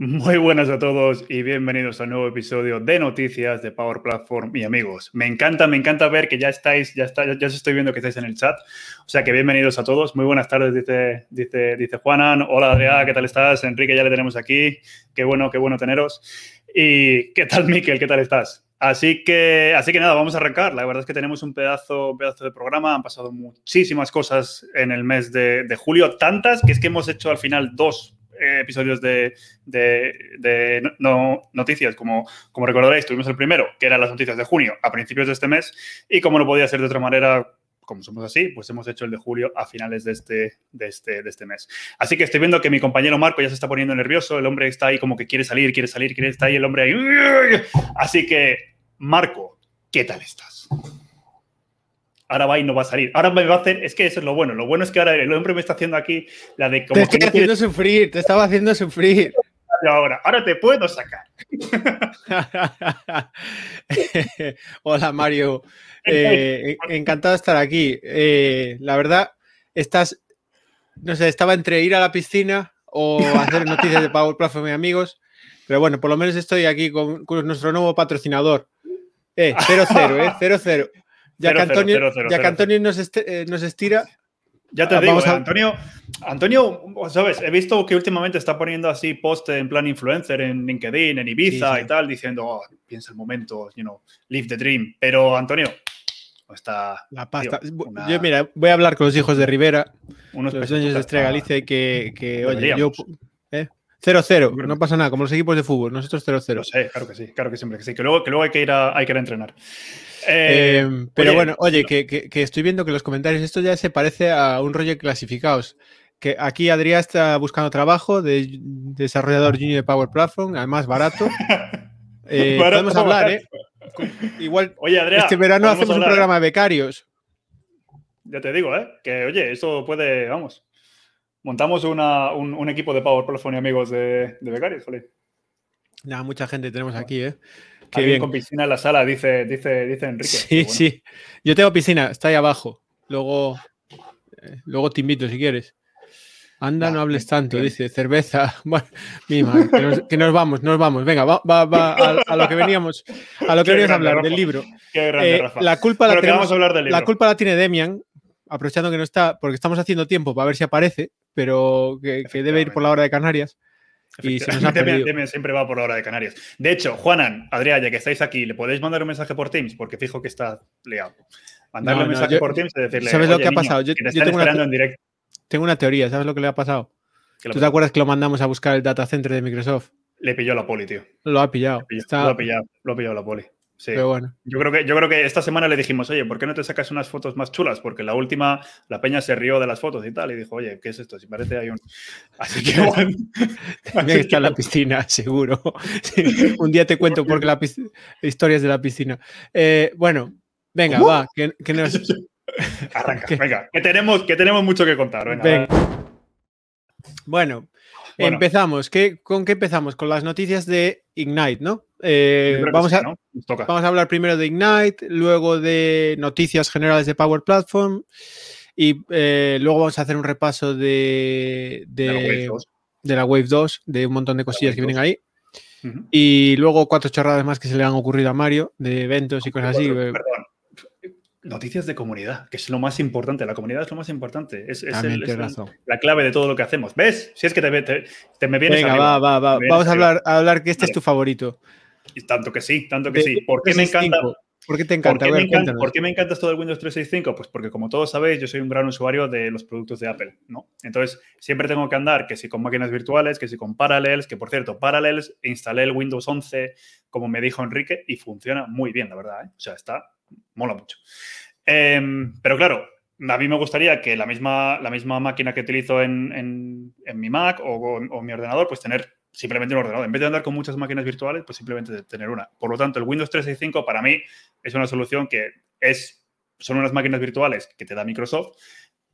Muy buenas a todos y bienvenidos a un nuevo episodio de noticias de Power Platform y amigos. Me encanta, me encanta ver que ya estáis, ya está, ya os estoy viendo que estáis en el chat. O sea que bienvenidos a todos. Muy buenas tardes, dice, dice, dice Juanan. Hola Adrián, ¿qué tal estás? Enrique, ya le tenemos aquí. Qué bueno, qué bueno teneros. Y ¿qué tal, Miquel? ¿Qué tal estás? Así que, así que nada, vamos a arrancar. La verdad es que tenemos un pedazo, pedazo de programa. Han pasado muchísimas cosas en el mes de, de julio, tantas que es que hemos hecho al final dos eh, episodios de, no, noticias. Como, como recordaréis, tuvimos el primero, que eran las noticias de junio, a principios de este mes, y como no podía ser de otra manera, como somos así, pues hemos hecho el de julio a finales de este, de este, de este mes. Así que estoy viendo que mi compañero Marco ya se está poniendo nervioso, el hombre está ahí como que quiere salir, quiere salir, quiere estar ahí, el hombre ahí. Así que, Marco, ¿qué tal estás? Ahora va y no va a salir. Ahora me va a hacer, es que eso es lo bueno. Lo bueno es que ahora el hombre me está haciendo aquí la de como te estoy haciendo sufrir, te estaba haciendo sufrir. Ahora, ahora te puedo sacar. Hola Mario, eh, encantado de estar aquí. Eh, la verdad, estás, no sé, estaba entre ir a la piscina o hacer noticias de Power Platform y amigos, pero bueno, por lo menos estoy aquí con, nuestro nuevo patrocinador. Eh, 0-0, eh, 0-0. Ya que Antonio, nos, este, eh, nos, estira. Ya te ah, digo, Antonio, Antonio, sabes, he visto que últimamente está poniendo así post en plan influencer en LinkedIn, en Ibiza y tal, diciendo, oh, piensa el momento, you know, live the dream. Pero Antonio, está. La pasta. Yo, mira, voy a hablar con los hijos de Rivera, unos los dueños de Estrella Galicia, y que, que oye, yo. 0-0, ¿eh? no pasa nada, como los equipos de fútbol, nosotros 0-0. Sí, claro que sí, claro que siempre que sí. Que luego, que luego hay, que ir a, hay que ir a entrenar. Eh, em, pero bueno, oye, que, estoy viendo que los comentarios, esto ya se parece a un rollo de clasificados. Que aquí Adrián está buscando trabajo de desarrollador junior de Power Platform, además barato. Eh, podemos hablar, ¿eh? Igual, oye, Adrián, este verano hacemos un programa de becarios. Ya te digo, ¿eh? Que oye, eso puede, vamos. Montamos un, equipo de Power Platform y amigos de, becarios, joder. Nada, mucha gente tenemos aquí, ¿eh? Qué bien. con piscina en la sala, dice, dice, dice Enrique. Sí, sí. Yo tengo piscina, está ahí abajo. Luego, eh, luego te invito si quieres. Anda, no hables tanto, dice, cerveza. Bueno, que, nos, vamos, nos vamos. Venga, va, va, a, lo que veníamos, a lo que veníamos a hablar, del libro. Qué grande, eh, Rafa. La culpa, la, tenemos, hablar del libro. la culpa la tiene Demian, aprovechando que no está, porque estamos haciendo tiempo para ver si aparece, pero que debe ir por la hora de Canarias. Y se nos siempre va por la hora de Canarias. De hecho, Juanan, Adrián, ya que estáis aquí, ¿le podéis mandar un mensaje por Teams? Porque fijo que está liado. Mandarle un mensaje por Teams y decirle. ¿Sabes lo que ha pasado? Yo, tengo, una, en directo. tengo una teoría, ¿sabes lo que le ha pasado? ¿Tú te acuerdas que lo mandamos a buscar el data center de Microsoft? Le pilló la poli, tío. Lo ha pillado. Lo ha pillado, lo ha pillado la poli. Sí. Pero bueno. Yo creo, que, yo creo que esta semana le dijimos, oye, ¿por qué no te sacas unas fotos más chulas? Porque la última, la peña se rió de las fotos y tal, y dijo, oye, ¿qué es esto? Si parece hay un. Así que bueno. También está en la piscina, seguro. un día te cuento porque la historias de la piscina. Eh, bueno, venga, va, que, nos. Arranca, venga, que tenemos, que tenemos mucho que contar. Venga. Bueno, empezamos. ¿Qué, ¿Con qué empezamos? Con las noticias de Ignite, ¿no? Eh, vamos, a, vamos a hablar primero de Ignite, luego de noticias generales de Power Platform y eh, luego vamos a hacer un repaso de, de, la Wave 2, de un montón de cosillas que vienen ahí. Y luego cuatro chorradas más que se le han ocurrido a Mario de eventos y cosas así. Perdón, noticias de comunidad, que es lo más importante. La comunidad es lo más importante. Es, la clave de todo lo que hacemos. ¿Ves? Si es que te, te, me vienes Venga, va, va, va. Vamos a hablar, a hablar que este es tu favorito. Y tanto que sí, tanto que sí. ¿Por qué me encanta? ¿Por qué te encanta? ¿Por qué, me encanta, ¿Por qué me encanta esto del Windows 365? Pues porque, como todos sabéis, yo soy un gran usuario de los productos de Apple, ¿no? Entonces, siempre tengo que andar, que si con máquinas virtuales, que si con Parallels, que por cierto, Parallels, instalé el Windows 11, como me dijo Enrique, y funciona muy bien, la verdad, ¿eh? O sea, está, mola mucho. Em, pero claro, a mí me gustaría que la misma, la misma máquina que utilizo en, mi Mac o, o, mi ordenador, pues tener simplemente un ordenador. En vez de andar con muchas máquinas virtuales, pues simplemente tener una. Por lo tanto, el Windows 365 para mí es una solución que es, son unas máquinas virtuales que te da Microsoft,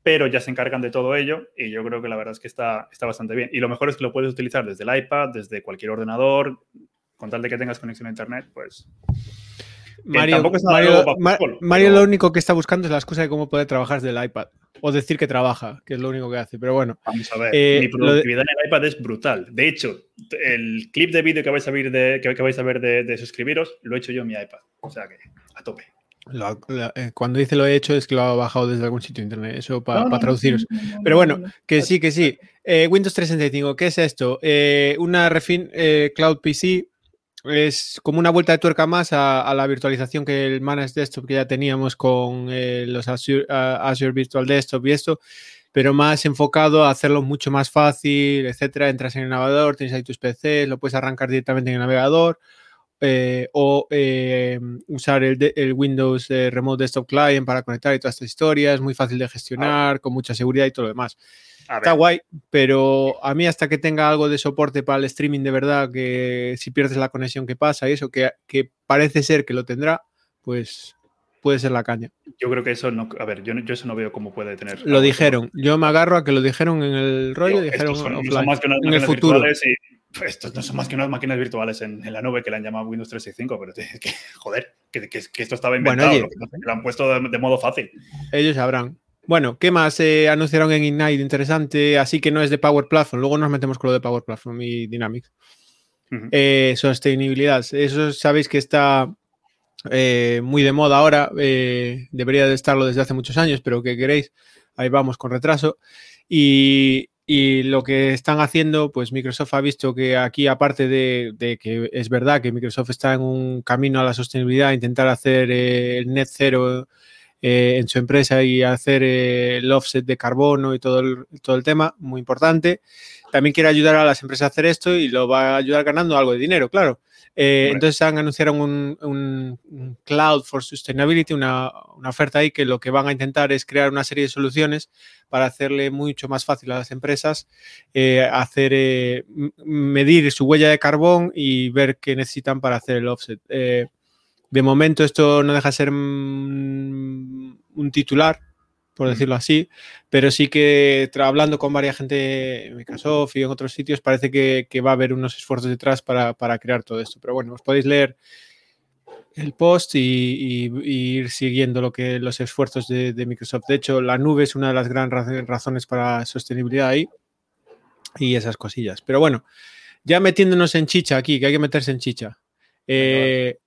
pero ya se encargan de todo ello y yo creo que la verdad es que está, está bastante bien. Y lo mejor es que lo puedes utilizar desde el iPad, desde cualquier ordenador, con tal de que tengas conexión a Internet, pues... Mario, Mario, lo único que está buscando es la excusa de cómo puede trabajar desde el iPad. O decir que trabaja, que es lo único que hace. Pero bueno. Vamos a ver. Eh, mi productividad en el iPad es brutal. De hecho, el clip de vídeo que vais a ver, de, que, vais a ver de, suscribiros, lo he hecho yo en mi iPad. O sea que, a tope. Eh, cuando dice lo he hecho es que lo ha bajado desde algún sitio de internet, eso para traduciros. Pero bueno, que sí, que sí. Eh, Windows 365, ¿qué es esto? una refin Cloud PC es como una vuelta de tuerca más a, la virtualización que el Managed Desktop que ya teníamos con eh, los Azure, Virtual Desktop y esto, pero más enfocado a hacerlo mucho más fácil, etcétera. Entras en el navegador, tienes ahí tus PCs, lo puedes arrancar directamente en el navegador. Eh, o eh, usar el, Windows Remote Desktop Client para conectar y todas estas historias, muy fácil de gestionar, con mucha seguridad y todo lo demás. Está guay, pero a mí hasta que tenga algo de soporte para el streaming de verdad, que si pierdes la conexión que pasa y eso, que, que parece ser que lo tendrá, pues puede ser la caña. Yo creo que eso no, a ver, yo, yo eso no veo cómo puede tener. Lo dijeron, yo me agarro a que lo dijeron en el rollo, dijeron en el futuro. estos no son más que unas máquinas virtuales en, la nube que le han llamado Windows 365, pero que, joder, que, que, esto estaba inventado, lo, que, lo han puesto de modo fácil. Ellos sabrán. Bueno, ¿qué más eh, anunciaron en Ignite interesante? Así que no es de Power Platform. Luego nos metemos con lo de Power Platform y Dynamics. Eh, sostenibilidad. Eso sabéis que está eh, muy de moda ahora. debería de estarlo desde hace muchos años, pero ¿qué queréis? Ahí vamos con retraso. Y, lo que están haciendo, pues Microsoft ha visto que aquí, aparte de, de, que es verdad que Microsoft está en un camino a la sostenibilidad, intentar hacer el net cero eh, en su empresa y hacer eh, el offset de carbono y todo el, todo el tema, muy importante. También quiere ayudar a las empresas a hacer esto y lo va a ayudar ganando algo de dinero, claro. Eh, entonces han anunciado un, Cloud for Sustainability, una, oferta ahí que lo que van a intentar es crear una serie de soluciones para hacerle mucho más fácil a las empresas hacer medir su huella de carbón y ver qué necesitan para hacer el offset. De momento esto no deja de ser un titular, por decirlo así, pero sí que hablando con varias gente en Microsoft y en otros sitios, parece que, va a haber unos esfuerzos detrás para, crear todo esto. Pero bueno, os podéis leer el post y, ir siguiendo lo que los esfuerzos de, Microsoft. De hecho, la nube es una de las grandes razones para sostenibilidad ahí y esas cosillas. Pero bueno, ya metiéndonos en chicha aquí, que hay que meterse en chicha. Eh,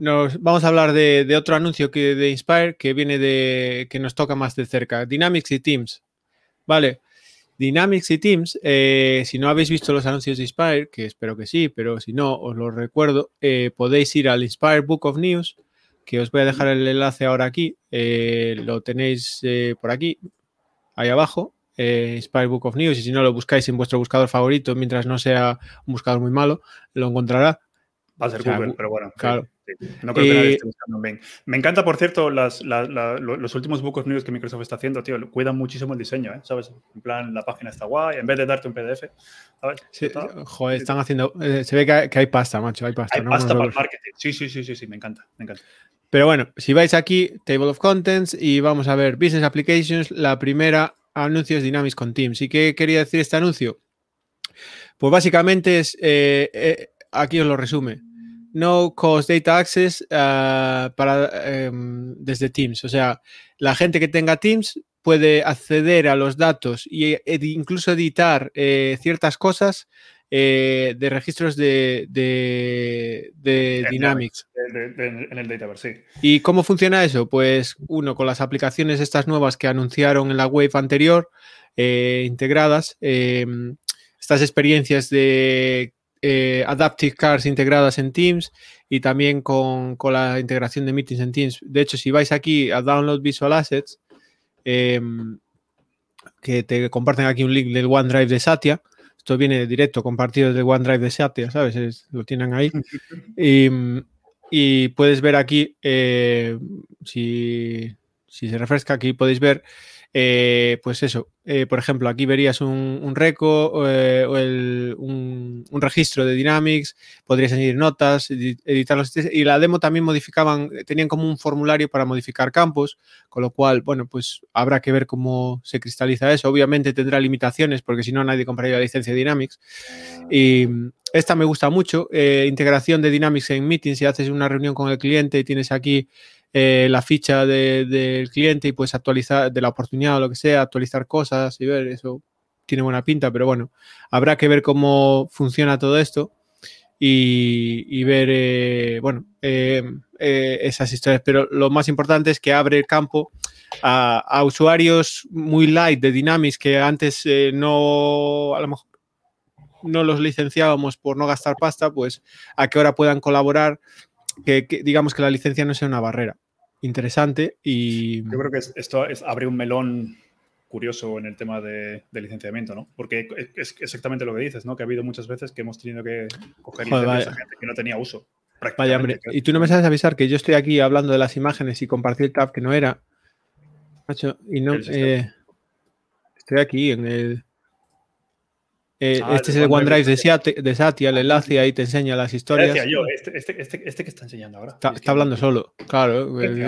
nos vamos a hablar de, otro anuncio que de Inspire que viene de que nos toca más de cerca, Dynamics y Teams. Vale, Dynamics y Teams, eh, si no habéis visto los anuncios de Inspire, que espero que sí, pero si no, os lo recuerdo, eh, podéis ir al Inspire Book of News, que os voy a dejar el enlace ahora aquí, eh, lo tenéis por aquí, ahí abajo, Inspire Book of News, y si no lo buscáis en vuestro buscador favorito, mientras no sea un buscador muy malo, lo encontrará. Va a ser Google, pero bueno. Claro. No creo que nadie esté buscando bien. Me encanta, por cierto, las, los últimos book news que Microsoft está haciendo, tío. Cuidan muchísimo el diseño, ¿eh? ¿sabes? En plan, la página está guay. En vez de darte un PDF, ¿sabes? Sí, joder, están haciendo. Eh, se ve que hay, pasta, macho. Hay pasta. Hay pasta para el marketing. Sí, sí, sí, sí, sí, me encanta, me encanta. Pero bueno, si vais aquí, Table of Contents, y vamos a ver Business Applications, la primera, anuncios Dynamics con Teams. ¿Y qué quería decir este anuncio? Pues básicamente es. Eh, aquí os lo resume no cost data access ah, para, em, desde Teams. O sea, la gente que tenga Teams puede acceder a los datos e, incluso editar eh, ciertas cosas eh, de registros de, de, Dynamics. en el Dataverse, sí. ¿Y cómo funciona eso? Pues uno, con las aplicaciones estas nuevas que anunciaron en la web anterior, eh, integradas, em, estas experiencias de eh, Adaptive Cars integradas en Teams y también con, la integración de meetings en Teams. De hecho, si vais aquí a Download Visual Assets, em, que te comparten aquí un link del OneDrive de Satya, esto viene directo compartido del OneDrive de Satya, ¿sabes? lo tienen ahí. Y, puedes ver aquí, eh, si, si, se refresca, aquí podéis ver eh, pues eso, eh, por ejemplo, aquí verías un, un reco o un, registro de Dynamics, podrías añadir notas, editarlos y la demo también modificaban, tenían como un formulario para modificar campos, con lo cual, bueno, pues habrá que ver cómo se cristaliza eso. Obviamente tendrá limitaciones porque si no nadie compraría la licencia de Dynamics. Y esta me gusta mucho, eh, integración de Dynamics en Meetings, si haces una reunión con el cliente y tienes aquí eh, la ficha del cliente y puedes actualizar de la oportunidad o lo que sea, actualizar cosas y ver, eso tiene buena pinta, pero bueno, habrá que ver cómo funciona todo esto y, ver, eh, bueno, eh, esas historias. Pero lo más importante es que abre el campo a, usuarios muy light de Dynamics que antes no, a lo mejor no los licenciábamos por no gastar pasta, pues a que ahora puedan colaborar, que digamos que la licencia no sea una barrera interesante y... Yo creo que esto abre un melón curioso en el tema de, licenciamiento, ¿no? Porque es exactamente lo que dices, ¿no? Que ha habido muchas veces que hemos tenido que coger licencias a gente que no tenía uso. Vaya, hombre, y tú no me sabes avisar que yo estoy aquí hablando de las imágenes y compartí el tab que no era. y no... Eh, estoy aquí en el... Eh, ah, este es el OneDrive de, de Satya, el enlace, ahí te enseña las historias. Este, este, este, este, que está enseñando ahora. Está, hablando solo, claro. Pues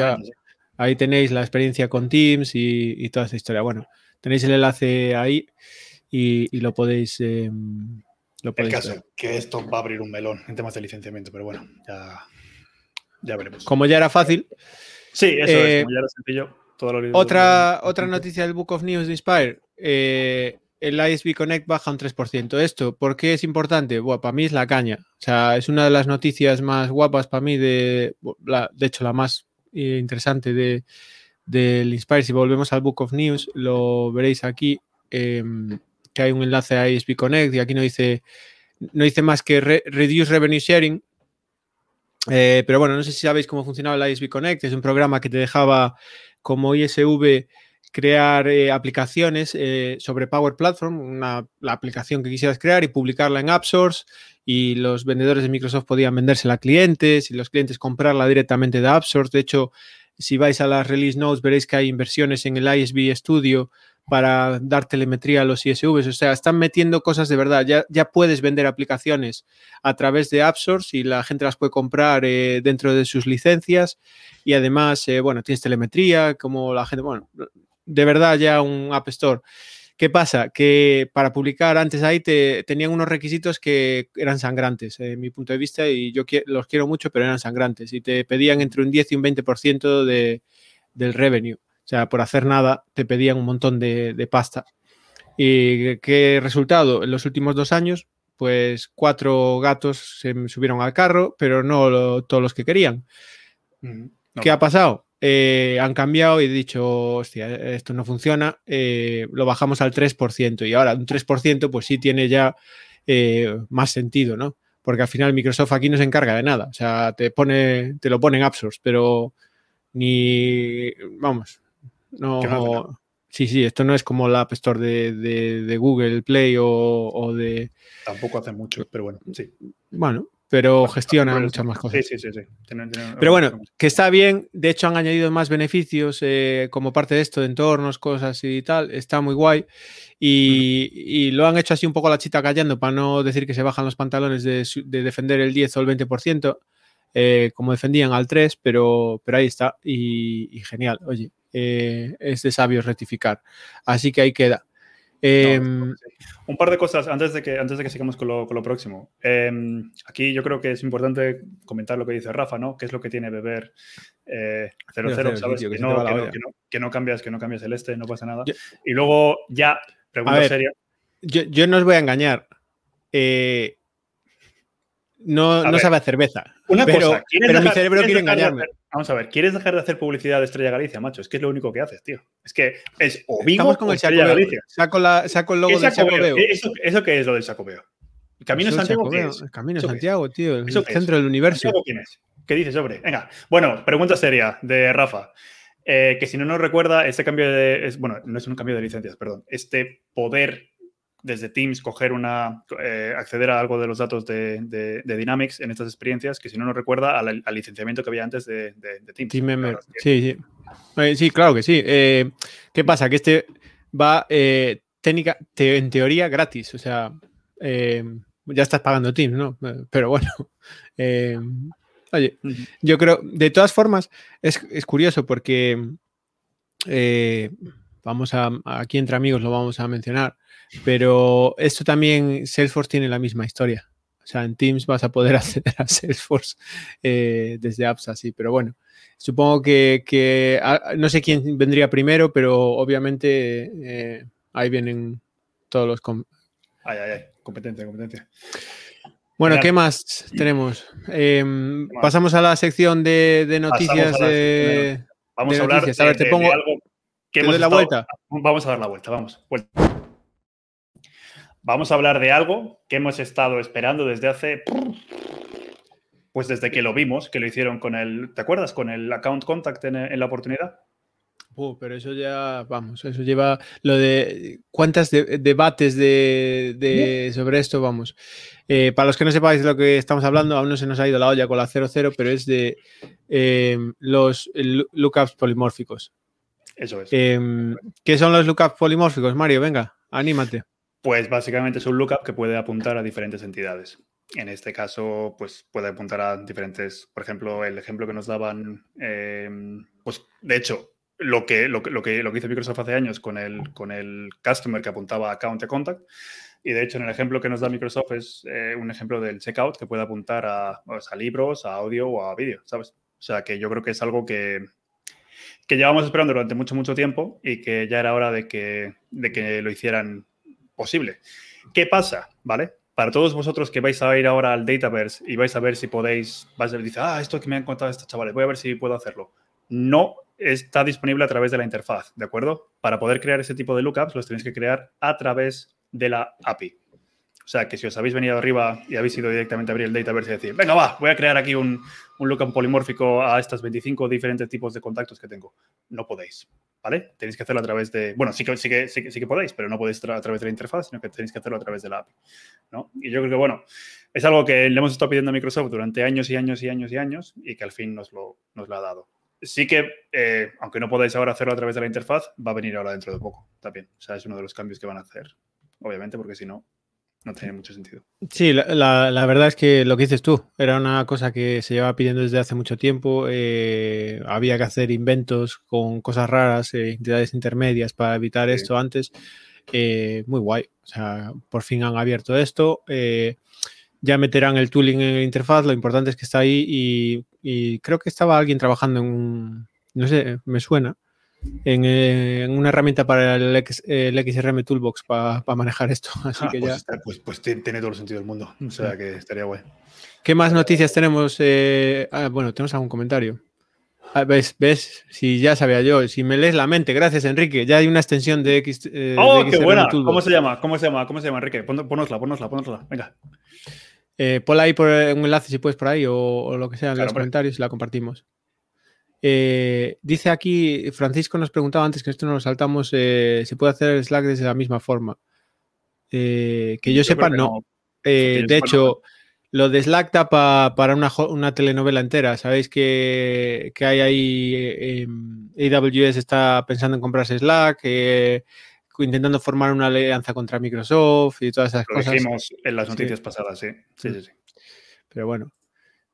ahí tenéis la experiencia con Teams y, toda esa historia. Bueno, tenéis el enlace ahí y, lo podéis. Eh, lo podéis el caso que esto va a abrir un melón en temas de licenciamiento, pero bueno, ya, ya veremos. Como ya era fácil. Sí, eso es, eh, como ya era sencillo. otra, otra noticia del Book of News de Inspire. Eh, el ISB Connect baja un 3%. ¿Esto por qué es importante? Bueno, para mí es la caña. O sea, es una de las noticias más guapas para mí, de, de hecho, la más eh, interesante de, del Inspire. Si volvemos al Book of News, lo veréis aquí, em, que hay un enlace a ISB Connect y aquí no dice, no dice más que Reduce Revenue Sharing. Eh, pero bueno, no sé si sabéis cómo funcionaba el ISB Connect. Es un programa que te dejaba como ISV crear eh, aplicaciones eh, sobre Power Platform, una, la aplicación que quisieras crear y publicarla en AppSource y los vendedores de Microsoft podían vendérsela a clientes y los clientes comprarla directamente de AppSource. De hecho, si vais a las release notes veréis que hay inversiones en el ISB Studio para dar telemetría a los ISVs. O sea, están metiendo cosas de verdad. Ya, ya puedes vender aplicaciones a través de AppSource y la gente las puede comprar eh, dentro de sus licencias. Y además, bueno, tienes telemetría, como la gente, bueno, de verdad ya un App Store. ¿Qué pasa? Que para publicar antes ahí te, tenían unos requisitos que eran sangrantes, en mi punto de vista, y yo los quiero mucho, pero eran sangrantes. Y te pedían entre un 10 y un 20% de, del revenue. O sea, por hacer nada, te pedían un montón de, pasta. ¿Y qué resultado? En los últimos dos años, pues cuatro gatos se subieron al carro, pero no todos los que querían. ¿Qué ha pasado? Eh, han cambiado y he dicho, hostia, esto no funciona, eh, lo bajamos al 3% y ahora un 3% pues sí tiene ya eh, más sentido, ¿no? Porque al final Microsoft aquí no se encarga de nada, o sea, te, pone, te lo pone en App pero ni, vamos, no... Sí, sí, esto no es como la App Store de, Google Play o, o, de... Tampoco hace mucho, pero bueno, sí. Bueno, pero gestiona muchas más cosas. Sí, sí, sí. pero bueno, que está bien. De hecho, han añadido más beneficios eh, como parte de esto, de entornos, cosas y tal. Está muy guay. Y, lo han hecho así un poco la chita callando para no decir que se bajan los pantalones de, defender el 10 o el 20%, eh, como defendían al 3, pero, pero ahí está. Y, genial. Oye, eh, es de sabios rectificar. Así que ahí queda. Em, un par de cosas antes de que, antes de que sigamos con lo, próximo. Em, aquí yo creo que es importante comentar lo que dice Rafa, ¿no? ¿Qué es lo que tiene beber 00? Eh, ¿Sabes? que, no, cambias, que no cambias el este, no pasa nada. y luego ya, pregunta seria. Yo, yo, no os voy a engañar. No, no sabe a cerveza. Una pero, cosa, pero mi cerebro quiere engañarme. vamos a ver, ¿quieres dejar de hacer publicidad de Estrella Galicia, macho? Es que es lo único que haces, tío. Es que es o Vigo con el Estrella Galicia. Saco, la, saco el logo del Sacobeo. ¿Eso, ¿Eso qué es lo del Sacobeo? ¿Camino Santiago qué es? Camino Santiago, tío. El centro del universo. ¿Quién es? ¿Qué dices, sobre? Venga. Bueno, pregunta seria de Rafa. Eh, que si no nos recuerda, este cambio de. Es, bueno, no es un cambio de licencias, perdón. Este poder desde Teams coger una, eh, acceder a algo de los datos de, Dynamics en estas experiencias, que si no nos recuerda al, licenciamiento que había antes de, Teams. Team Sí, sí. Eh, sí, claro que sí. Eh, ¿Qué pasa? Que este va técnica, en teoría gratis, o sea, ya estás pagando Teams, ¿no? Pero bueno. oye, yo creo, de todas formas, es, es curioso porque vamos a, aquí entre amigos lo vamos a mencionar, pero esto también, Salesforce tiene la misma historia. O sea, en Teams vas a poder acceder a Salesforce eh, desde apps así, pero bueno, supongo que, ah, no sé quién vendría primero, pero obviamente eh, ahí vienen todos los... ay, ay, ay, competencia, competencia. Bueno, ¿qué más tenemos? Em, pasamos a la sección de, noticias de... Vamos a hablar de, a la vuelta? Vamos a dar la vuelta, vamos. Vamos a hablar de algo que hemos estado esperando desde hace. Pues desde que lo vimos, que lo hicieron con el. ¿Te acuerdas? Con el account contact en, la oportunidad. Uh, pero eso ya, vamos, eso lleva lo de cuántas debates de, sobre esto, vamos. Eh, para los que no sepáis de lo que estamos hablando, aún no se nos ha ido la olla con la 00, pero es de eh, los lookups polimórficos. Eso es. Em, ¿Qué son los lookups polimórficos, Mario? Venga, anímate. Pues básicamente es un lookup que puede apuntar a diferentes entidades. En este caso, pues puede apuntar a diferentes, por ejemplo, el ejemplo que nos daban, em, pues de hecho, lo que, lo, lo, que, lo que hizo Microsoft hace años con el, con el customer que apuntaba a account a contact. Y de hecho, en el ejemplo que nos da Microsoft es eh, un ejemplo del checkout que puede apuntar a, a libros, a audio o a vídeo, ¿sabes? O sea, que yo creo que es algo que, que llevamos esperando durante mucho, mucho tiempo y que ya era hora de que, de que lo hicieran posible. ¿Qué pasa? ¿Vale? Para todos vosotros que vais a ir ahora al Dataverse y vais a ver si podéis, vais a decir, ah, esto que me han contado estos chavales, voy a ver si puedo hacerlo. No está disponible a través de la interfaz, ¿de acuerdo? Para poder crear ese tipo de lookups los tenéis que crear a través de la API. O sea, que si os habéis venido arriba y habéis ido directamente a abrir el Dataverse y decir, venga, va, voy a crear aquí un, un lookup polimórfico a estos 25 diferentes tipos de contactos que tengo. No podéis, ¿vale? Tenéis que hacerlo a través de... Bueno, sí que, sí que, sí que, podéis, pero no podéis a través de la interfaz, sino que tenéis que hacerlo a través de la API, ¿no? Y yo creo que, bueno, es algo que le hemos estado pidiendo a Microsoft durante años y años y años y años y que al fin nos lo, nos lo ha dado. Sí que, eh, aunque no podáis ahora hacerlo a través de la interfaz, va a venir ahora dentro de poco también. O sea, es uno de los cambios que van a hacer, obviamente, porque si no, no tiene mucho sentido. Sí, la, verdad es que lo que dices tú, era una cosa que se llevaba pidiendo desde hace mucho tiempo. Eh, había que hacer inventos con cosas raras, eh, entidades intermedias para evitar esto antes. Eh, muy guay. O sea, por fin han abierto esto. ya meterán el tooling en la interfaz. Lo importante es que está ahí y, y creo que estaba alguien trabajando en un. No sé, me suena eh, en, una herramienta para el, XRM Toolbox para manejar esto. Así ah, que pues, pues, pues, tiene todo el sentido del mundo. O sea que estaría guay. ¿Qué más noticias tenemos? Eh, ah, bueno, tenemos algún comentario. Ah, ¿Ves? ¿Ves? Si ya sabía yo, si me lees la mente, gracias Enrique, ya hay una extensión de X. Eh, ¡Oh, qué buena! ¿Cómo se llama? ¿Cómo se llama? ¿Cómo se llama, Enrique? Ponosla, ponosla, ponosla. Venga. Eh, ponla ahí por un enlace si puedes por ahí o, lo que sea en los comentarios y la compartimos. Eh, dice aquí, Francisco nos preguntaba antes que esto no lo saltamos, eh, ¿se puede hacer Slack desde la misma forma? Eh, que yo, sepa, no. de hecho, lo de Slack da para una, telenovela entera. Sabéis que, hay ahí, em, AWS está pensando en comprarse Slack, intentando formar una alianza contra Microsoft y todas esas cosas. Lo dijimos en las noticias pasadas, sí. Sí, sí, sí. Pero bueno,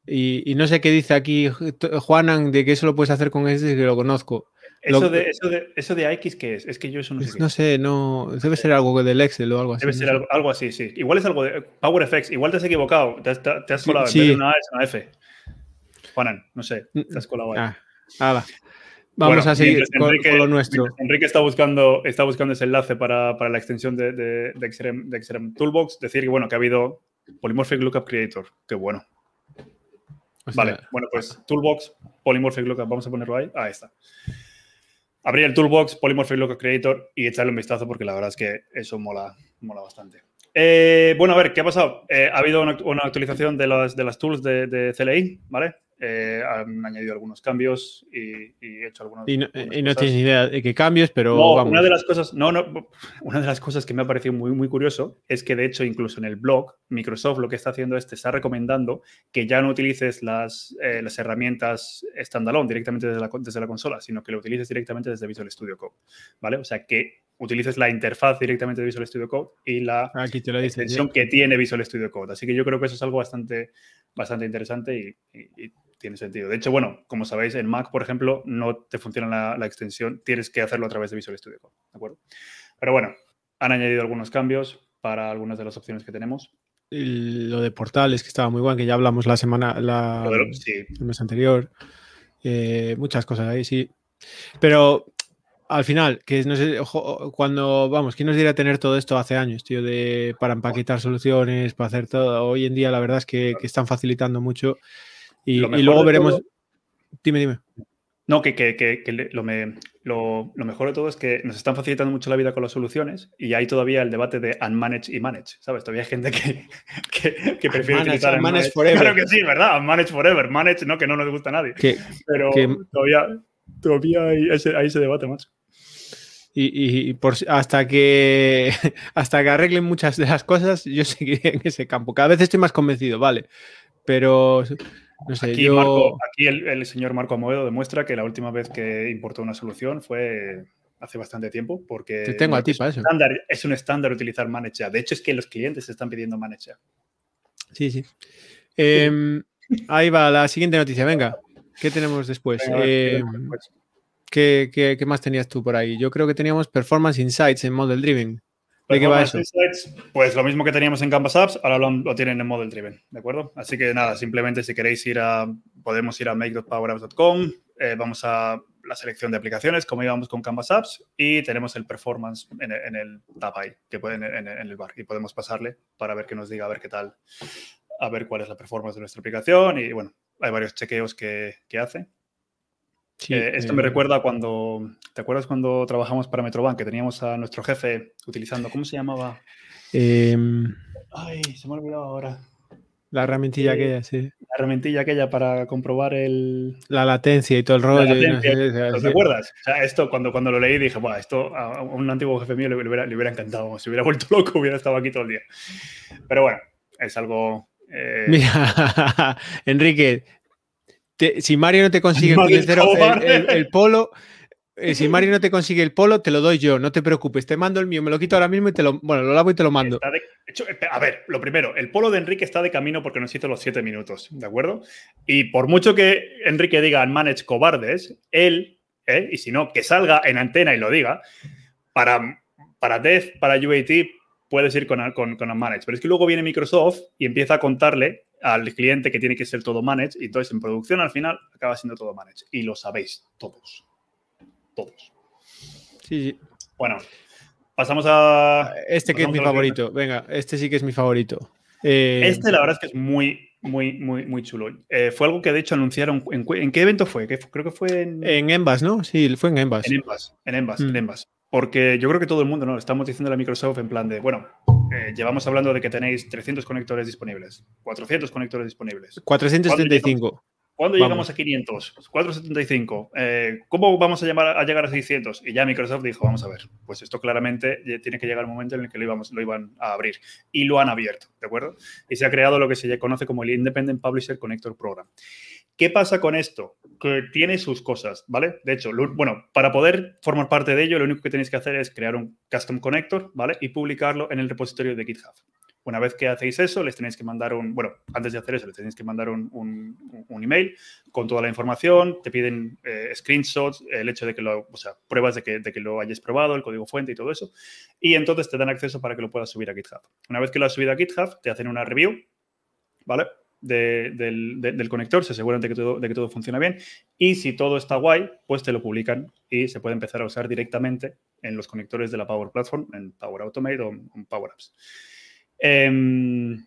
y, no sé qué dice aquí Juanan de que eso lo puedes hacer con ese que lo conozco. Eso, de, eso, de, eso de X, ¿qué es? Es que yo eso no sé. No sé, no. Debe ser algo del Excel o algo así. Debe ser algo, así, sí. Igual es algo de PowerFX. Igual te has equivocado. Te has, colado en vez de una A es una F. Juanan, no sé. Te has colado ahí. Ah, Vamos a seguir con, lo nuestro. Enrique está buscando, está buscando ese enlace para, para la extensión de, de, de, XRM, Toolbox. Decir que, bueno, que ha habido Polymorphic Lookup Creator. Qué bueno vale, bueno, pues Toolbox, Polymorphic Lookup, vamos a ponerlo ahí. Ahí está. Abrir el Toolbox, Polymorphic Lookup Creator y echarle un vistazo porque la verdad es que eso mola, mola bastante. Eh, bueno, a ver, ¿qué ha pasado? Eh, ha habido una, actualización de las, de las tools de, CLI, ¿vale? Eh, han añadido algunos cambios y, he hecho algunos. Y no, tienes ni idea de qué cambios, pero. No, una de las cosas. No, no, una de las cosas que me ha parecido muy, muy curioso es que, de hecho, incluso en el blog, Microsoft lo que está haciendo es te está recomendando que ya no utilices las, eh, las herramientas standalone directamente desde la, desde la consola, sino que lo utilices directamente desde Visual Studio Code. ¿Vale? O sea, que utilices la interfaz directamente de Visual Studio Code y la extensión que tiene Visual Studio Code. Así que yo creo que eso es algo bastante, bastante interesante y, tiene sentido. De hecho, bueno, como sabéis, en Mac, por ejemplo, no te funciona la, extensión, tienes que hacerlo a través de Visual Studio Code, ¿de acuerdo? Pero bueno, han añadido algunos cambios para algunas de las opciones que tenemos. lo de portales, que estaba muy bueno, que ya hablamos la semana, la, el mes anterior. Eh, muchas cosas ahí, sí. Pero al final, que no sé, cuando, vamos, ¿quién nos diría tener todo esto hace años, tío, de, para empaquetar soluciones, para hacer todo? Hoy en día la verdad es que, están facilitando mucho y, luego veremos... Dime, dime. No, que, lo, mejor de todo es que nos están facilitando mucho la vida con las soluciones y hay todavía el debate de unmanage y manage, ¿sabes? Todavía hay gente que, prefiere utilizar unmanage forever. Claro que sí, ¿verdad? Unmanage forever. Manage, no, que no nos gusta a nadie. Pero todavía, todavía hay ese, hay ese debate, macho y, por, hasta, que, hasta que arreglen muchas de las cosas, yo seguiré en ese campo. Cada vez estoy más convencido, vale. Pero no sé, aquí, aquí el, señor Marco Amoedo demuestra que la última vez que importó una solución fue hace bastante tiempo, porque Te tengo a ti para eso. Estándar, es un estándar utilizar Manage. De hecho, es que los clientes están pidiendo Manage. Sí, sí. Em, ahí va la siguiente noticia. Venga, ¿qué tenemos después? Em, ¿Qué, más tenías tú por ahí? Yo creo que teníamos Performance Insights en Model Driven. ¿De qué va eso? Insights, pues lo mismo que teníamos en Canvas Apps, ahora lo, tienen en Model Driven, ¿de acuerdo? Así que nada, simplemente si queréis ir a, podemos ir a make.powerapps.com, eh, vamos a la selección de aplicaciones, como íbamos con Canvas Apps, y tenemos el Performance en, el tab ahí, que pueden en, el bar, y podemos pasarle para ver que nos diga a ver qué tal, a ver cuál es la performance de nuestra aplicación, y bueno, hay varios chequeos que, que hace. Eh, esto me eh, recuerda cuando, ¿te acuerdas cuando trabajamos para Metrobank, que teníamos a nuestro jefe utilizando, ¿cómo se llamaba? Em, ay, se me ha olvidado ahora. La herramientilla eh, aquella, sí. La herramientilla aquella para comprobar el... La latencia y todo el rollo. ¿Te acuerdas? O sea, esto cuando, cuando lo leí dije, bueno, esto a un antiguo jefe mío le, hubiera, le hubiera, encantado. Si hubiera vuelto loco, hubiera estado aquí todo el día. Pero bueno, es algo... Mira, Enrique, si Mario no te consigue el, polo, eh, si Mario no te consigue el polo, te lo doy yo, no te preocupes, te mando el mío, me lo quito ahora mismo y te lo, bueno, lo lavo y te lo mando. a ver, lo primero, el polo de Enrique está de camino porque nos hizo los siete minutos, ¿de acuerdo? Y por mucho que Enrique diga manage cobardes, él, ¿eh? y si no, que salga en antena y lo diga, para, para Dev, para UAT, puedes ir con, con, con Unmanaged. Pero es que luego viene Microsoft y empieza a contarle al cliente que tiene que ser todo managed y entonces en producción al final acaba siendo todo managed y lo sabéis todos. Todos. Sí, sí. Bueno, pasamos a... Este que es mi favorito. Venga, este sí que es mi favorito. Eh, este la verdad es que es muy, muy, muy, muy chulo. Eh, fue algo que de hecho anunciaron. ¿En, qué evento fue? Creo que fue en. En Envas, ¿no? Sí, fue en Envas. En Envas, en Envas, en mm. Envas. Porque yo creo que todo el mundo, ¿no? Estamos diciendo a Microsoft en plan de, bueno, eh, llevamos hablando de que tenéis 300 conectores disponibles, 400 conectores disponibles. 475. ¿Cuándo llegamos a 500? 475. Eh, ¿Cómo vamos a, llamar, a llegar a 600? Y ya Microsoft dijo, vamos a ver, pues esto claramente tiene que llegar el momento en el que lo, íbamos, lo iban a abrir. Y lo han abierto, ¿de acuerdo? Y se ha creado lo que se conoce como el Independent Publisher Connector Program. ¿Qué pasa con esto? Que tiene sus cosas, ¿vale? De hecho, bueno, para poder formar parte de ello, lo único que tenéis que hacer es crear un custom connector, ¿vale? Y publicarlo en el repositorio de GitHub. Una vez que hacéis eso, les tenéis que mandar un, bueno, antes de hacer eso, les tenéis que mandar un, un, email con toda la información, te piden eh, screenshots, el hecho de que lo, o sea, pruebas de que, de que lo hayáis probado, el código fuente y todo eso, y entonces te dan acceso para que lo puedas subir a GitHub. Una vez que lo has subido a GitHub, te hacen una review, ¿vale? Del, conector, se aseguran de que, todo, de que todo funciona bien y si todo está guay, pues te lo publican y se puede empezar a usar directamente en los conectores de la Power Platform, en Power Automate o en Power Apps. Em,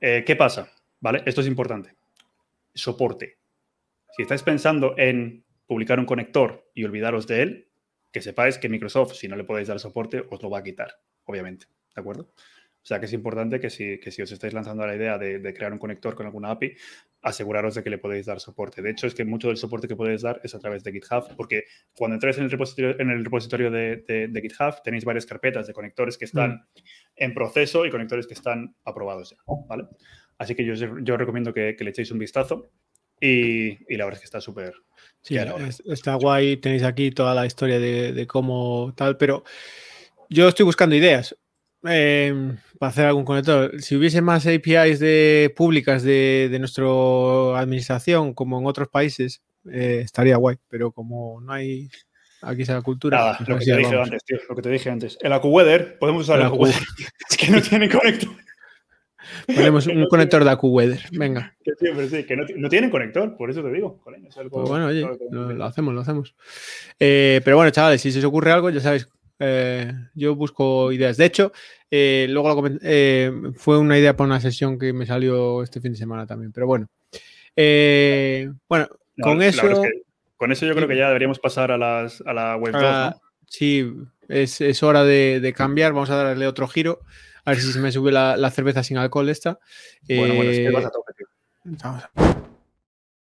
eh, ¿Qué pasa? ¿Vale? Esto es importante. Soporte. Si estáis pensando en publicar un conector y olvidaros de él, que sepáis que Microsoft, si no le podéis dar soporte, os lo va a quitar, obviamente. ¿De acuerdo? O sea que es importante que si, que si os estáis lanzando a la idea de, crear un conector con alguna API, aseguraros de que le podéis dar soporte. De hecho, es que mucho del soporte que podéis dar es a través de GitHub, porque cuando entráis en el repositorio, en el repositorio de, GitHub tenéis varias carpetas de conectores que están mm. en proceso y conectores que están aprobados ya, ¿vale? Así que yo, yo recomiendo que, le echéis un vistazo y, la verdad es que está súper... Sí, está guay, tenéis aquí toda la historia de, de cómo tal, pero yo estoy buscando ideas. Em, para hacer algún conector. Si hubiese más APIs de, públicas de, de nuestra administración, como en otros países, eh, estaría guay. Pero como no hay aquí esa cultura. Pues lo, que te dije antes, tío, lo que te dije antes. El AcuWeather, podemos usar el AcuWeather. es que no tiene conector. Ponemos un conector de AcuWeather, venga. Que sí, que no, no, tienen conector, por eso te digo. pues bueno, oye, lo, hacemos, lo hacemos. Eh, pero bueno, chavales, si se os ocurre algo, ya sabéis, eh, yo busco ideas. De hecho, eh, luego eh, fue una idea para una sesión que me salió este fin de semana también. Pero bueno. bueno, con eso. con eso yo creo que ya deberíamos pasar a, las, a la web 2. Sí, es, hora de, cambiar. Vamos a darle otro giro. A ver si se me sube la, cerveza sin alcohol esta. Bueno, bueno, es que vas a tope,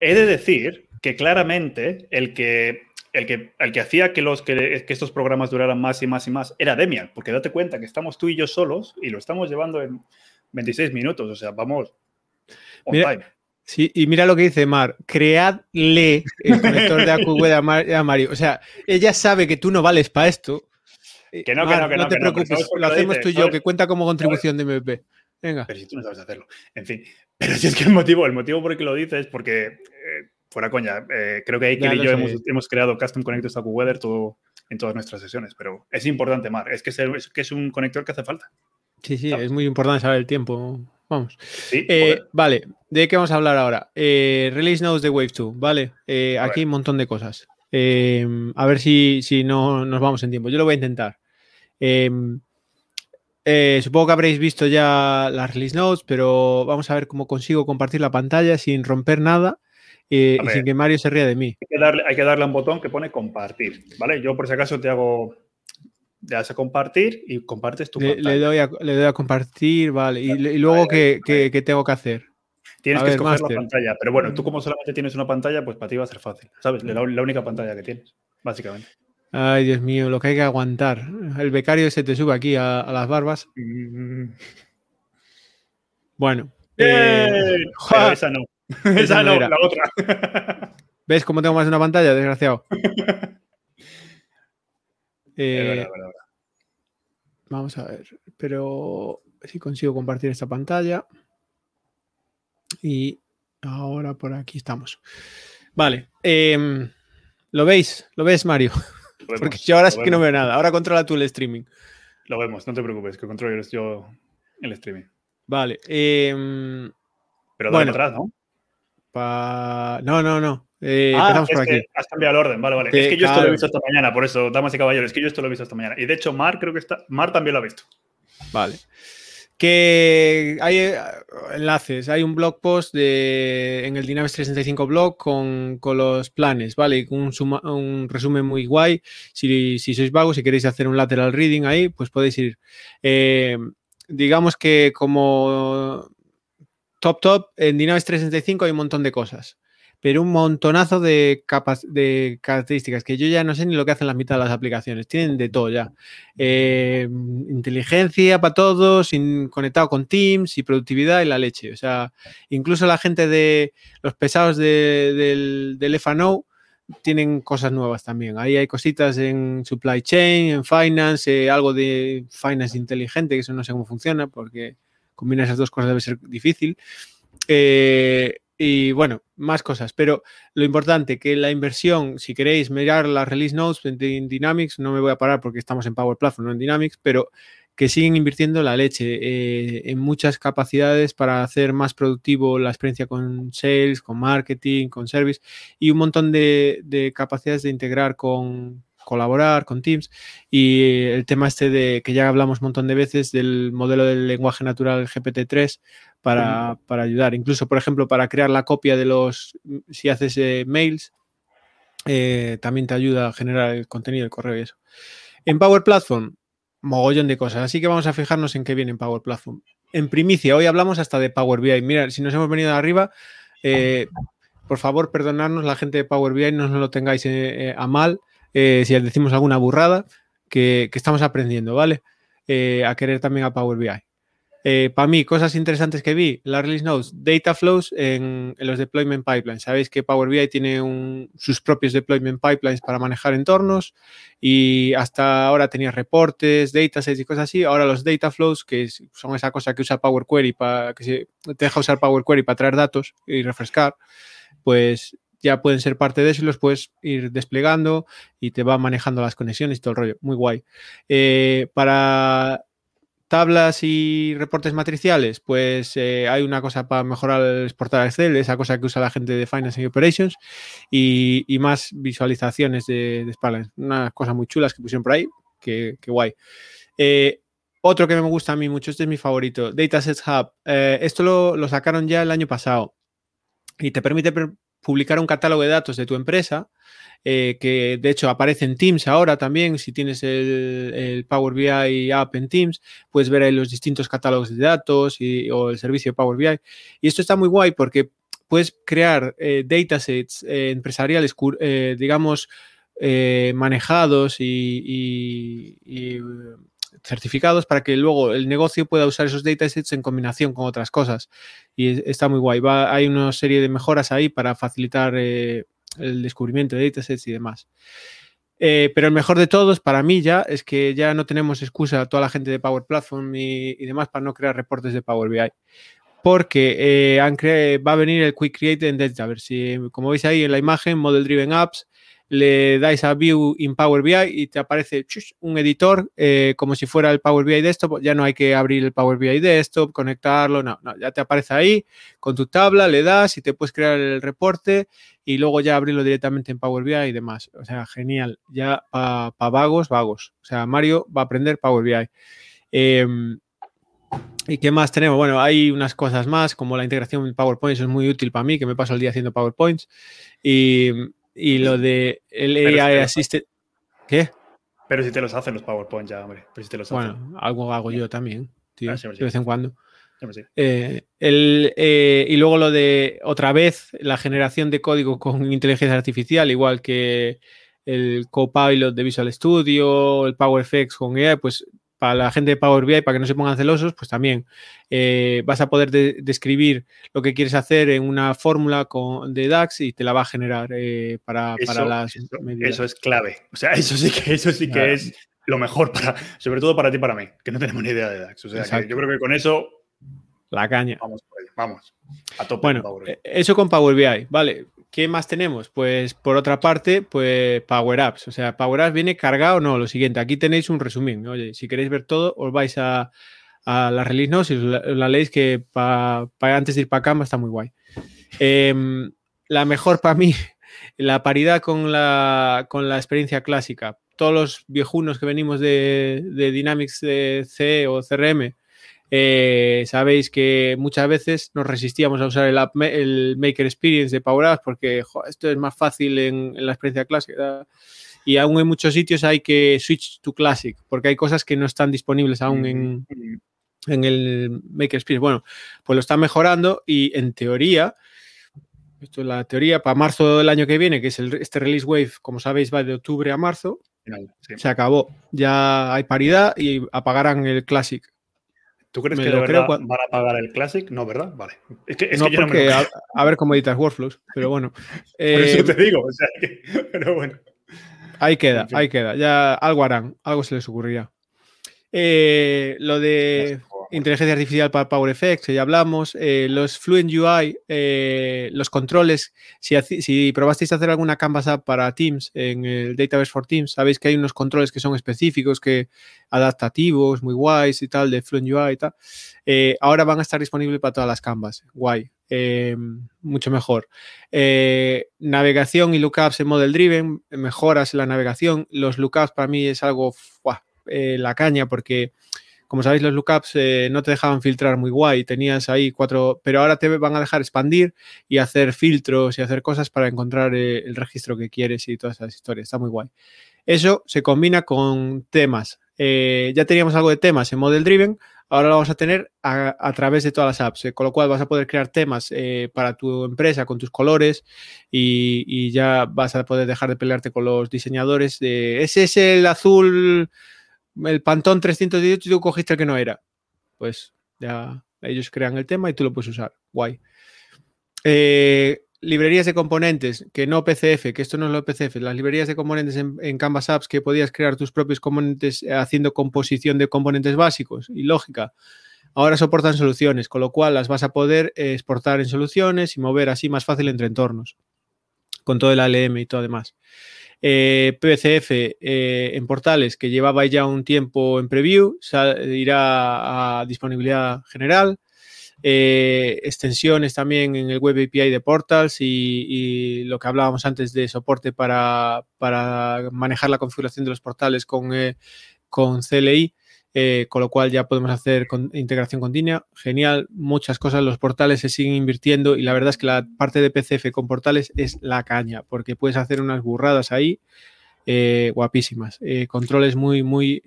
He de decir que claramente el que el que, el que hacía que, los, que, estos programas duraran más y más y más era Demian, porque date cuenta que estamos tú y yo solos y lo estamos llevando en 26 minutos, o sea, vamos. sí, y mira lo que dice Mar, creadle el conector de AcuWeb a, Mario. O sea, ella sabe que tú no vales para esto. Que no, que no, que no. te preocupes, lo hacemos tú y yo, que cuenta como contribución de MVP. Venga. Pero si tú no sabes hacerlo. En fin. Pero si es que el motivo, el motivo por el que lo dices es porque eh, fuera coña, eh, creo que Aikel y yo hemos, creado Custom Connectors a QWeather todo, en todas nuestras sesiones, pero es importante, Mar, es que es, que es un conector que hace falta. Sí, sí, es muy importante saber el tiempo. Vamos. Eh, vale, ¿de qué vamos a hablar ahora? Eh, release Notes de Wave 2, ¿vale? aquí hay un montón de cosas. a ver si, si no nos vamos en tiempo. Yo lo voy a intentar. supongo que habréis visto ya las release notes, pero vamos a ver cómo consigo compartir la pantalla sin romper nada y, sin que Mario se ría de mí. Hay que, darle, hay que darle a un botón que pone compartir, ¿vale? Yo por si acaso te hago, le das a compartir y compartes tu le, Le doy, a, le doy a compartir, vale. Y, luego, ¿qué, tengo que hacer? Tienes que escoger la pantalla, pero bueno, tú como solamente tienes una pantalla, pues para ti va a ser fácil, ¿sabes? La, única pantalla que tienes, básicamente. Ay, Dios mío, lo que hay que aguantar. El becario se te sube aquí a, las barbas. Mm. Bueno. Eh, esa no. Esa no, la otra. ¿Ves cómo tengo más de una pantalla, desgraciado? Eh, vamos a ver, pero si consigo compartir esta pantalla. Y ahora por aquí estamos. Vale. Em, ¿Lo veis? ¿Lo ves, Mario? Porque yo ahora sí que no veo nada. Ahora controla tú el streaming. Lo vemos, no te preocupes, que controlo yo el streaming. Vale. Em, pero dale atrás, ¿no? No, no, no. Eh, ah, por aquí. has cambiado el orden, vale, vale. es que yo esto lo he visto esta mañana, por eso, damas y caballeros, es que yo esto lo he visto esta mañana. Y de hecho, Mar creo que está. Mar también lo ha visto. Vale. Que hay eh, enlaces, hay un blog post de, en el Dynamics 365 blog con, los planes, ¿vale? Un, un resumen muy guay. Si, sois vagos, si queréis hacer un lateral reading ahí, pues podéis ir. Eh, digamos que como top, top, en Dynamics 365 hay un montón de cosas, pero un montonazo de, capas, de características que yo ya no sé ni lo que hacen la mitad de las aplicaciones. Tienen de todo ya. Eh, inteligencia para todos, conectado con Teams y productividad y la leche. O sea, incluso la gente de los pesados del, del FNO tienen cosas nuevas también. Ahí hay cositas en supply chain, en finance, eh, algo de finance inteligente, que eso no sé cómo funciona porque combinar esas dos cosas debe ser difícil. Eh, y bueno, más cosas. Pero lo importante, que la inversión, si queréis mirar las release notes en Dynamics, no me voy a parar porque estamos en Power Platform, no en Dynamics, pero que siguen invirtiendo la leche eh, en muchas capacidades para hacer más productivo la experiencia con sales, con marketing, con service y un montón de capacidades de integrar con, colaborar con Teams y el tema este de que ya hablamos un montón de veces del modelo del lenguaje natural GPT-3 para, ayudar. Incluso, por ejemplo, para crear la copia de los, si haces eh, mails, eh, también te ayuda a generar el contenido del correo y eso. En Power Platform, mogollón de cosas. Así que vamos a fijarnos en qué viene en Power Platform. En primicia, hoy hablamos hasta de Power BI. Mira, si nos hemos venido de arriba, por favor, perdonadnos la gente de Power BI, no os lo tengáis a mal si decimos alguna burrada, que, estamos aprendiendo, ¿vale? a querer también a Power BI. Eh, para mí, cosas interesantes que vi, la release notes, data flows en, los deployment pipelines. Sabéis que Power BI tiene sus propios deployment pipelines para manejar entornos y hasta ahora tenía reportes, datasets y cosas así. Ahora los data flows, que son esa cosa que usa Power Query para que se, te deja usar Power Query para traer datos y refrescar, pues ya pueden ser parte de eso y los puedes ir desplegando y te va manejando las conexiones y todo el rollo. Muy guay. Eh, para tablas y reportes matriciales, pues eh, hay una cosa para mejorar el exportar Excel, esa cosa que usa la gente de Finance and Operations, y, más visualizaciones de, de Unas Una cosa muy chulas que pusieron por ahí, que, guay. Eh, otro que me gusta a mí mucho, este es mi favorito, Datasets Hub. Esto lo, sacaron ya el año pasado y te permite publicar un catálogo de datos de tu empresa eh, que de hecho aparece en Teams ahora también, si tienes el, Power BI app en Teams, puedes ver ahí los distintos catálogos de datos y, o el servicio de Power BI. Y esto está muy guay porque puedes crear eh, datasets eh, empresariales, digamos, manejados y, certificados para que luego el negocio pueda usar esos datasets en combinación con otras cosas. Y está muy guay. hay una serie de mejoras ahí para facilitar el descubrimiento de datasets y demás. Eh, pero el mejor de todos para mí ya es que ya no tenemos excusa a toda la gente de Power Platform y, demás para no crear reportes de Power BI. Porque eh, va a venir el Quick Create en Dataverse. como veis ahí en la imagen, Model Driven Apps, le dais a View in Power BI y te aparece un editor eh, como si fuera el Power BI Desktop. Ya no hay que abrir el Power BI Desktop, conectarlo, no, no, ya te aparece ahí con tu tabla, le das y te puedes crear el reporte y luego ya abrirlo directamente en Power BI y demás. O sea, genial. Ya para vagos, vagos. O sea, Mario va a aprender Power BI. Em, ¿Y qué más tenemos? Bueno, hay unas cosas más, como la integración en PowerPoint, eso es muy útil para mí, que me paso el día haciendo PowerPoints. Y y lo de el AI Assisted. ¿Qué? Pero si te los hacen los PowerPoint ya, hombre. Pero si te los bueno, algo hago yo también, tío, ah, de vez en cuando. Eh, el, eh, y luego lo de otra vez la generación de código con inteligencia artificial, igual que el Copilot de Visual Studio, el PowerFX con AI, pues para la gente de Power BI, para que no se pongan celosos, pues también eh, vas a poder describir lo que quieres hacer en una fórmula de DAX y te la va a generar eh, para, las eso, es clave. O sea, eso sí que, eso sí que es lo mejor para, sobre todo para ti y para mí, que no tenemos ni idea de DAX. O sea, yo creo que con eso. La caña. Vamos, vamos. A tope bueno, eh, eso con Power BI. Vale, ¿Qué más tenemos? Pues por otra parte, pues Power Apps. O sea, Power Apps viene cargado no. Lo siguiente, aquí tenéis un resumen. Oye, si queréis ver todo, os vais a, la release no si la, leéis que para antes de ir para Canva está muy guay. Em, la mejor para mí, la paridad con la, con la experiencia clásica. Todos los viejunos que venimos de, Dynamics de C o CRM, eh, sabéis que muchas veces nos resistíamos a usar el, el Maker Experience de Power Apps porque esto es más fácil en, la experiencia clásica. Y aún en muchos sitios hay que switch to Classic porque hay cosas que no están disponibles aún en, en el Maker Experience. Bueno, pues lo están mejorando y en teoría, esto es la teoría, para marzo del año que viene, que es el, este release wave, como sabéis, va de octubre a marzo, se acabó. Ya hay paridad y apagarán el Classic. ¿Tú crees que de verdad van a pagar el Classic? No, ¿verdad? Vale. Es que, no, porque a, ver cómo editas workflows, pero bueno. Por eso eh, te digo, o sea, pero bueno. Ahí queda, ahí queda. Ya algo harán, algo se les ocurrirá. Eh, lo de inteligencia artificial para PowerFX, ya hablamos. Eh, los Fluent UI, eh, los controles. Si, si, probasteis hacer alguna Canvas app para Teams en el Database for Teams, sabéis que hay unos controles que son específicos, que adaptativos, muy guays y tal, de Fluent UI y tal. ahora van a estar disponibles para todas las Canvas. Guay. mucho mejor. navegación y lookups en Model Driven, mejoras en la navegación. Los lookups para mí es algo eh, la caña porque, como sabéis, los lookups eh, no te dejaban filtrar muy guay. Tenías ahí cuatro, pero ahora te van a dejar expandir y hacer filtros y hacer cosas para encontrar eh, el registro que quieres y todas esas historias. Está muy guay. Eso se combina con temas. ya teníamos algo de temas en Model Driven. ahora lo vamos a tener a, través de todas las apps, con lo cual vas a poder crear temas para tu empresa con tus colores y, ya vas a poder dejar de pelearte con los diseñadores de ese es el azul, el Pantón 318 y tú cogiste el que no era. Pues ya ellos crean el tema y tú lo puedes usar. Guay. Eh, librerías de componentes, que no PCF, que esto no es lo PCF, las librerías de componentes en, Canvas Apps que podías crear tus propios componentes eh, haciendo composición de componentes básicos y lógica, ahora soportan soluciones, con lo cual las vas a poder eh, exportar en soluciones y mover así más fácil entre entornos, con todo el ALM y todo demás. Eh, PCF en portales que llevaba ya un tiempo en preview, irá a disponibilidad general. Eh, extensiones también en el Web API de Portals y, lo que hablábamos antes de soporte para, manejar la configuración de los portales con, eh, con CLI, eh, con lo cual ya podemos hacer integración continua. Genial, muchas cosas, los portales se siguen invirtiendo y la verdad es que la parte de PCF con portales es la caña, porque puedes hacer unas burradas ahí. guapísimas, controles muy, muy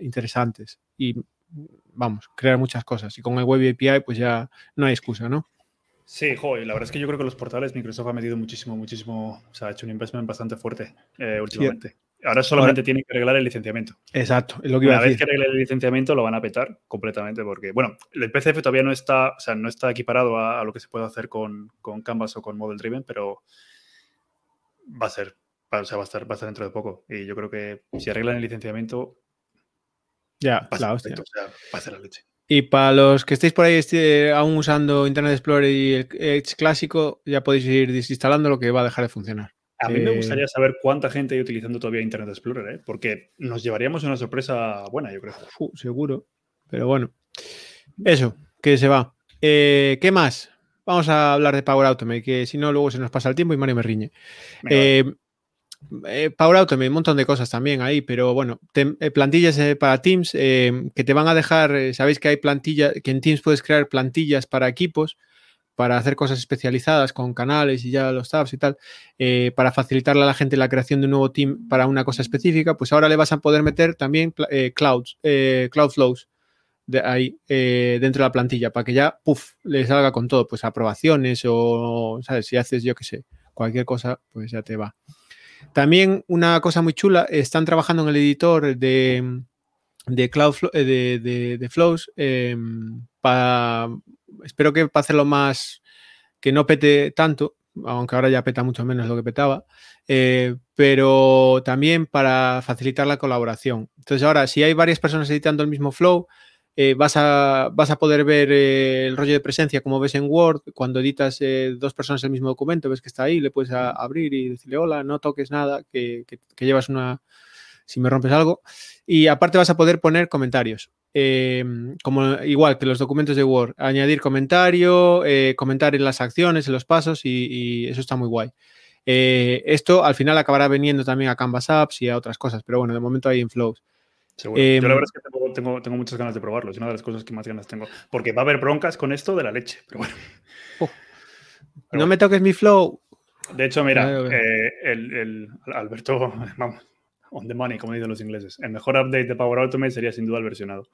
interesantes y vamos, crear muchas cosas. Y con el Web API, pues ya no hay excusa, ¿no? Sí, joder, la verdad es que yo creo que los portales Microsoft ha metido muchísimo, muchísimo, o sea, ha hecho un investment bastante fuerte eh, últimamente. Ahora solamente tiene que arreglar el licenciamiento. Exacto, es lo que iba Una a vez que arregle el licenciamiento lo van a petar completamente porque, bueno, el PCF todavía no está, o sea, no está equiparado a, lo que se puede hacer con, con, Canvas o con Model Driven, pero va a ser, o sea, va a estar, va a estar dentro de poco. Y yo creo que si arreglan el licenciamiento, ya, la hostia. la leche. Y para los que estéis por ahí este, aún usando Internet Explorer y el Edge clásico, ya podéis ir desinstalando lo que va a dejar de funcionar. A mí me eh, gustaría saber cuánta gente hay utilizando todavía Internet Explorer, ¿eh? porque nos llevaríamos una sorpresa buena, yo creo. seguro. Pero bueno, eso, que se va. Eh, ¿Qué más? Vamos a hablar de Power Automate, que si no, luego se nos pasa el tiempo y Mario me riñe. Eh, Power Automate, un montón de cosas también ahí, pero bueno, eh, plantillas eh, para Teams que te van a dejar, sabéis que hay plantillas, que en Teams puedes crear plantillas para equipos, para hacer cosas especializadas con canales y ya los tabs y tal, para facilitarle a la gente la creación de un nuevo team para una cosa específica, pues ahora le vas a poder meter también clouds, cloud flows de ahí dentro de la plantilla para que ya, puff, le salga con todo, pues aprobaciones o, ¿sabes? Si haces, yo qué sé, cualquier cosa, pues ya te va. También una cosa muy chula, están trabajando en el editor de, de Cloud eh, de, Flows em, para, espero que para hacerlo más, que no pete tanto, aunque ahora ya peta mucho menos lo que petaba, eh, pero también para facilitar la colaboración. Entonces ahora, si hay varias personas editando el mismo flow, eh, vas, a, vas, a, poder ver eh, el rollo de presencia como ves en Word. Cuando editas eh, dos personas el mismo documento, ves que está ahí, le puedes abrir y decirle, hola, no toques nada, que, llevas una, si me rompes algo. Y aparte vas a poder poner comentarios. Em, como igual que los documentos de Word, añadir comentario, comentar en las acciones, en los pasos y, y eso está muy guay. esto al final acabará viniendo también a Canvas Apps y a otras cosas, pero bueno, de momento hay en Flows. Yo la em, verdad es que tengo, tengo, muchas ganas de probarlo. Es una de las cosas que más ganas tengo. Porque va a haber broncas con esto de la leche. Pero bueno. no me toques mi flow. De hecho, mira, eh, el, el, Alberto, vamos, on the money, como dicen los ingleses. El mejor update de Power Automate sería sin duda el versionado.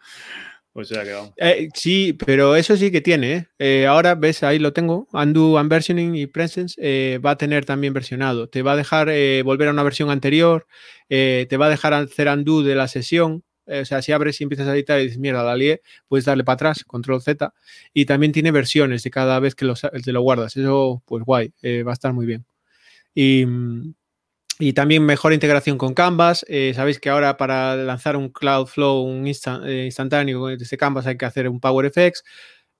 O sea que vamos. Eh, sí, pero eso sí que tiene. ¿eh? eh ahora ves, ahí lo tengo. Undo, Unversioning y Presence va a tener también versionado. Te va a dejar volver a una versión anterior. te va a dejar hacer undo de la sesión. o sea, si abres y empiezas a editar y dices, mierda, la lié, puedes darle para atrás, control Z. Y también tiene versiones de cada vez que te lo guardas. Eso, pues guay, va a estar muy bien. Y. Y también mejor integración con Canvas. Eh, sabéis que ahora para lanzar un Cloudflow, un eh, instantáneo desde Canvas hay que hacer un PowerFX.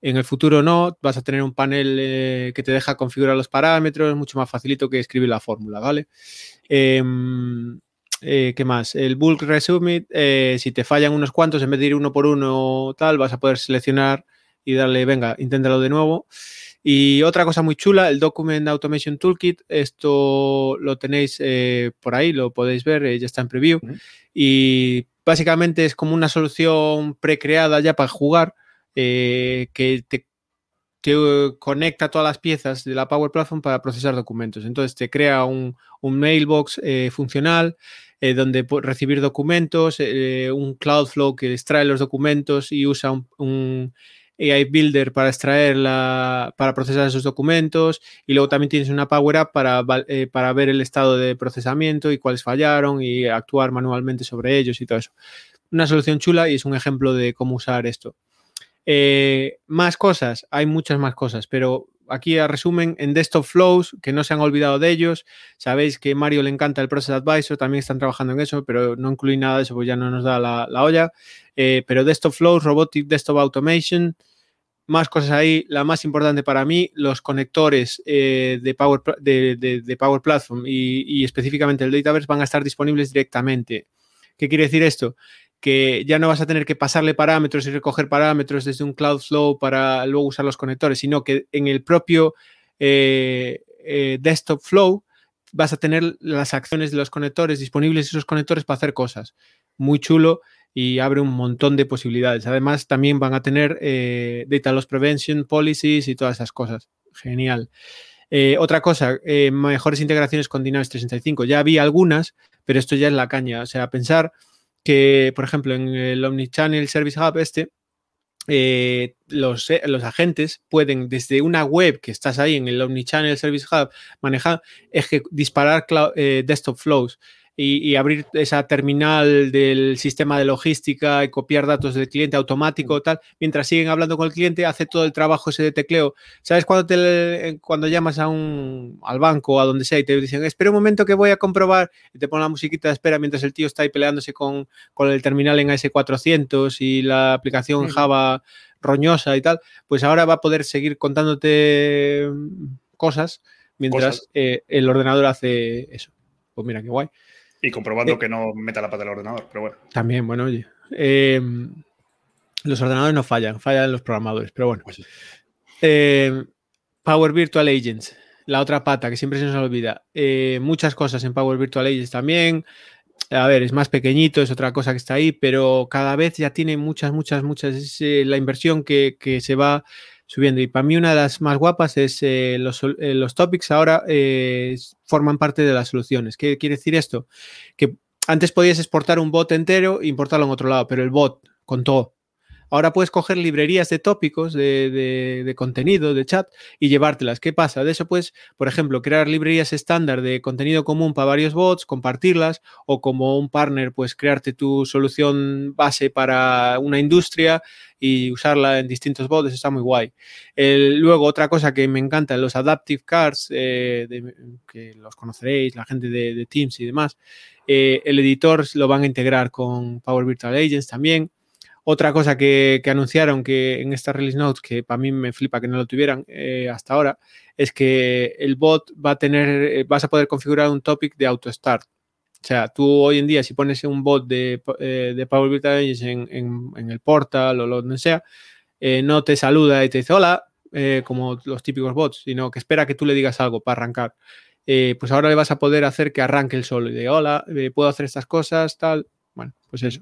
En el futuro no, vas a tener un panel eh, que te deja configurar los parámetros, mucho más facilito que escribir la fórmula, ¿vale? Em, ¿Qué más? El bulk resubmit, si te fallan unos cuantos, en vez de ir uno por uno tal, vas a poder seleccionar y darle, venga, inténtalo de nuevo. Y otra cosa muy chula, el Document Automation Toolkit, esto lo tenéis eh, por ahí, lo podéis ver, eh, ya está en preview. Y básicamente es como una solución precreada ya para jugar, eh, que te te conecta todas las piezas de la Power Platform para procesar documentos. Entonces te crea un, mailbox eh, funcional donde recibir documentos, un Cloudflow que extrae los documentos y usa un, AI Builder para extraerla, para procesar esos documentos. Y luego también tienes una Power App para, para ver el estado de procesamiento y cuáles fallaron y actuar manualmente sobre ellos y todo eso. Una solución chula y es un ejemplo de cómo usar esto. Eh, más cosas, hay muchas más cosas, pero aquí a resumen, en Desktop Flows, que no se han olvidado de ellos, sabéis que Mario le encanta el Process Advisor, también están trabajando en eso, pero no incluí nada de eso, pues ya no nos da la, olla. Eh, pero Desktop Flows, Robotic Desktop Automation, más cosas ahí. La más importante para mí, los conectores eh, de, Power, de, Power Platform y, específicamente el Dataverse van a estar disponibles directamente. ¿Qué quiere decir esto? que ya no vas a tener que pasarle parámetros y recoger parámetros desde un Cloudflow para luego usar los conectores, sino que en el propio eh, eh, Desktop Flow vas a tener las acciones de los conectores disponibles esos conectores para hacer cosas. Muy chulo y abre un montón de posibilidades. Además, también van a tener eh, Data Loss Prevention Policies y todas esas cosas. Genial. otra cosa, mejores integraciones con Dynamics 365. Ya había algunas, pero esto ya es la caña. O sea, pensar que, por ejemplo, en el Omnichannel Service Hub este, eh, los, eh, los, agentes pueden desde una web que estás ahí en el Omnichannel Service Hub manejar, disparar eh, desktop flows y, abrir esa terminal del sistema de logística y copiar datos del cliente automático, tal, mientras siguen hablando con el cliente, hace todo el trabajo ese de tecleo. ¿Sabes cuando, te, cuando llamas a un, al banco o a donde sea y te dicen, espera un momento que voy a comprobar y te ponen la musiquita de espera mientras el tío está ahí peleándose con, con el terminal en AS400 y la aplicación Java roñosa y tal, pues ahora va a poder seguir contándote cosas mientras eh, el ordenador hace eso. Pues mira, qué guay. Y comprobando eh, que no meta la pata del ordenador, pero bueno. También, bueno, oye. Em, los ordenadores no fallan, fallan los programadores, pero bueno. Pues em, Power Virtual Agents, la otra pata que siempre se nos olvida. Eh, muchas cosas en Power Virtual Agents también. A ver, es más pequeñito, es otra cosa que está ahí, pero cada vez ya tiene muchas, muchas, muchas. Es eh, la inversión que, que se va subiendo. Y para mí una de las más guapas es eh, los, eh, los, topics ahora eh, forman parte de las soluciones. ¿Qué quiere decir esto? Que antes podías exportar un bot entero e importarlo en otro lado, pero el bot con todo Ahora puedes coger librerías de tópicos, de, contenido, de chat y llevártelas. ¿Qué pasa? De eso puedes, por ejemplo, crear librerías estándar de contenido común para varios bots, compartirlas o como un partner, pues crearte tu solución base para una industria y usarla en distintos bots. Está muy guay. luego, otra cosa que me encanta, los Adaptive Cards, eh, que los conoceréis, la gente de, Teams y demás. Eh, el editor lo van a integrar con Power Virtual Agents también. Otra cosa que, anunciaron que en esta release notes, que para mí me flipa que no lo tuvieran eh, hasta ahora, es que el bot va a tener, eh, vas a poder configurar un topic de auto start. O sea, tú hoy en día, si pones un bot de, eh, de Power BI en, en, el portal o lo donde sea, no te saluda y te dice hola, como los típicos bots, sino que espera que tú le digas algo para arrancar. pues ahora le vas a poder hacer que arranque el solo y de hola, puedo hacer estas cosas, tal. Bueno, pues eso.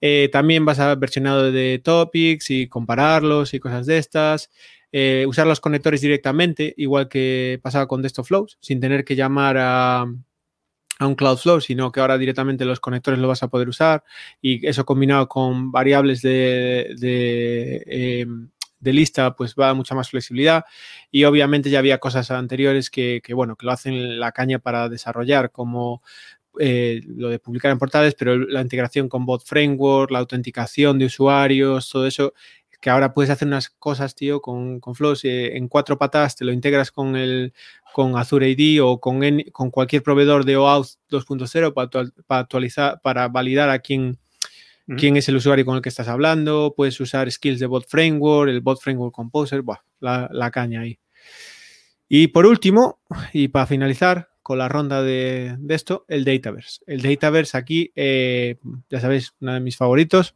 Eh, también vas a versionado de topics y compararlos y cosas de estas. Eh, usar los conectores directamente, igual que pasaba con Desktop Flows, sin tener que llamar a, un Cloudflow, sino que ahora directamente los conectores lo vas a poder usar y eso combinado con variables de, em, lista, pues va a mucha más flexibilidad. Y obviamente ya había cosas anteriores que, que, bueno, que lo hacen la caña para desarrollar, como eh, lo de publicar en portales, pero la integración con Bot Framework, la autenticación de usuarios, todo eso, que ahora puedes hacer unas cosas, tío, con, con Flows eh, en cuatro patas, te lo integras con el con Azure ID o con, con cualquier proveedor de OAuth 2.0 para, actualizar, para validar a quién, quién es el usuario con el que estás hablando, puedes usar skills de Bot Framework, el Bot Framework Composer, la, la caña ahí. Y por último, y para finalizar, la ronda de, esto, el Dataverse. El Dataverse aquí, eh, ya sabéis, uno de mis favoritos.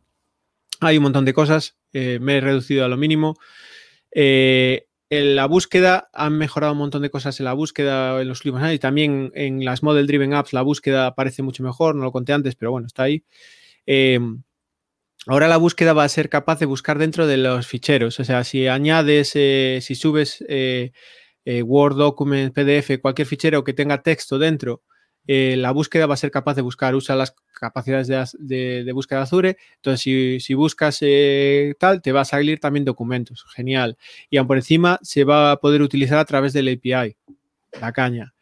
Hay un montón de cosas, eh, me he reducido a lo mínimo. Eh, en la búsqueda han mejorado un montón de cosas en la búsqueda en los últimos años y también en las Model Driven Apps la búsqueda parece mucho mejor, no lo conté antes, pero bueno, está ahí. ahora la búsqueda va a ser capaz de buscar dentro de los ficheros. O sea, si añades, si subes eh, Word, Document, PDF, cualquier fichero que tenga texto dentro, la búsqueda va a ser capaz de buscar, usa las capacidades de, búsqueda de Azure. Entonces, si, buscas tal, te va a salir también documentos. Genial. Y aún por encima se va a poder utilizar a través del API, la caña.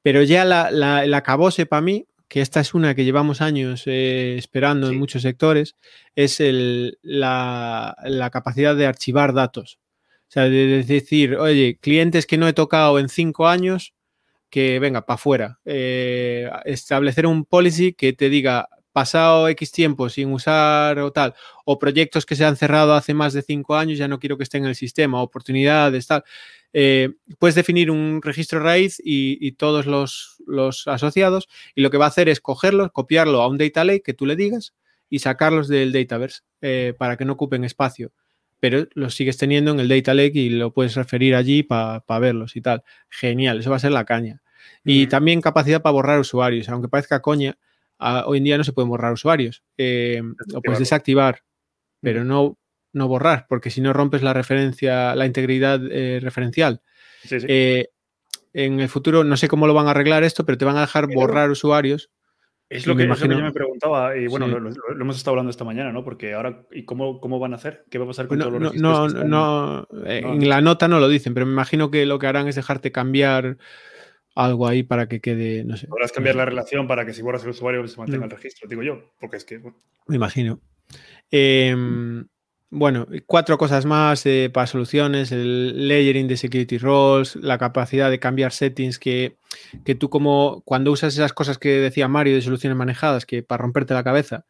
Pero ya la, la, el acabose para mí que esta es una que llevamos años eh, esperando en muchos sectores, es la, capacidad de archivar datos. Sea, de, decir, oye, clientes que no he tocado en cinco años, que venga, para afuera. Eh, establecer un policy que te diga, pasado X tiempo sin usar o tal, o proyectos que se han cerrado hace más de cinco años, ya no quiero que estén en el sistema, oportunidades, tal. Eh, puedes definir un registro raíz y, todos los, asociados y lo que va a hacer es cogerlos, copiarlo a un data lake que tú le digas y sacarlos del Dataverse eh, para que no ocupen espacio. Pero los sigues teniendo en el data lake y lo puedes referir allí para verlos y tal. Genial, eso va a ser la caña. Y también capacidad para borrar usuarios, aunque parezca coña, hoy en día no se pueden borrar usuarios. Eh, lo puedes desactivar, pero no no borrar, porque si no rompes la referencia, la integridad eh, referencial. Eh, en el futuro, no sé cómo lo van a arreglar esto, pero te van a dejar borrar usuarios. Es lo, que, yo me preguntaba, y bueno, lo, hemos estado hablando esta mañana, ¿no? Porque ahora, ¿y cómo, cómo van a hacer? ¿Qué va a pasar con todos los no, no, eh, en la nota no lo dicen, pero me imagino que lo que harán es dejarte cambiar algo ahí para que quede, no sé. Podrás cambiar la relación para que si borras el usuario se mantenga el registro, digo yo, porque es que... Me imagino. Eh, bueno, cuatro cosas más eh, para soluciones, el layering de security roles, la capacidad de cambiar settings que, tú como cuando usas esas cosas que decía Mario de soluciones manejadas, que para romperte la cabeza,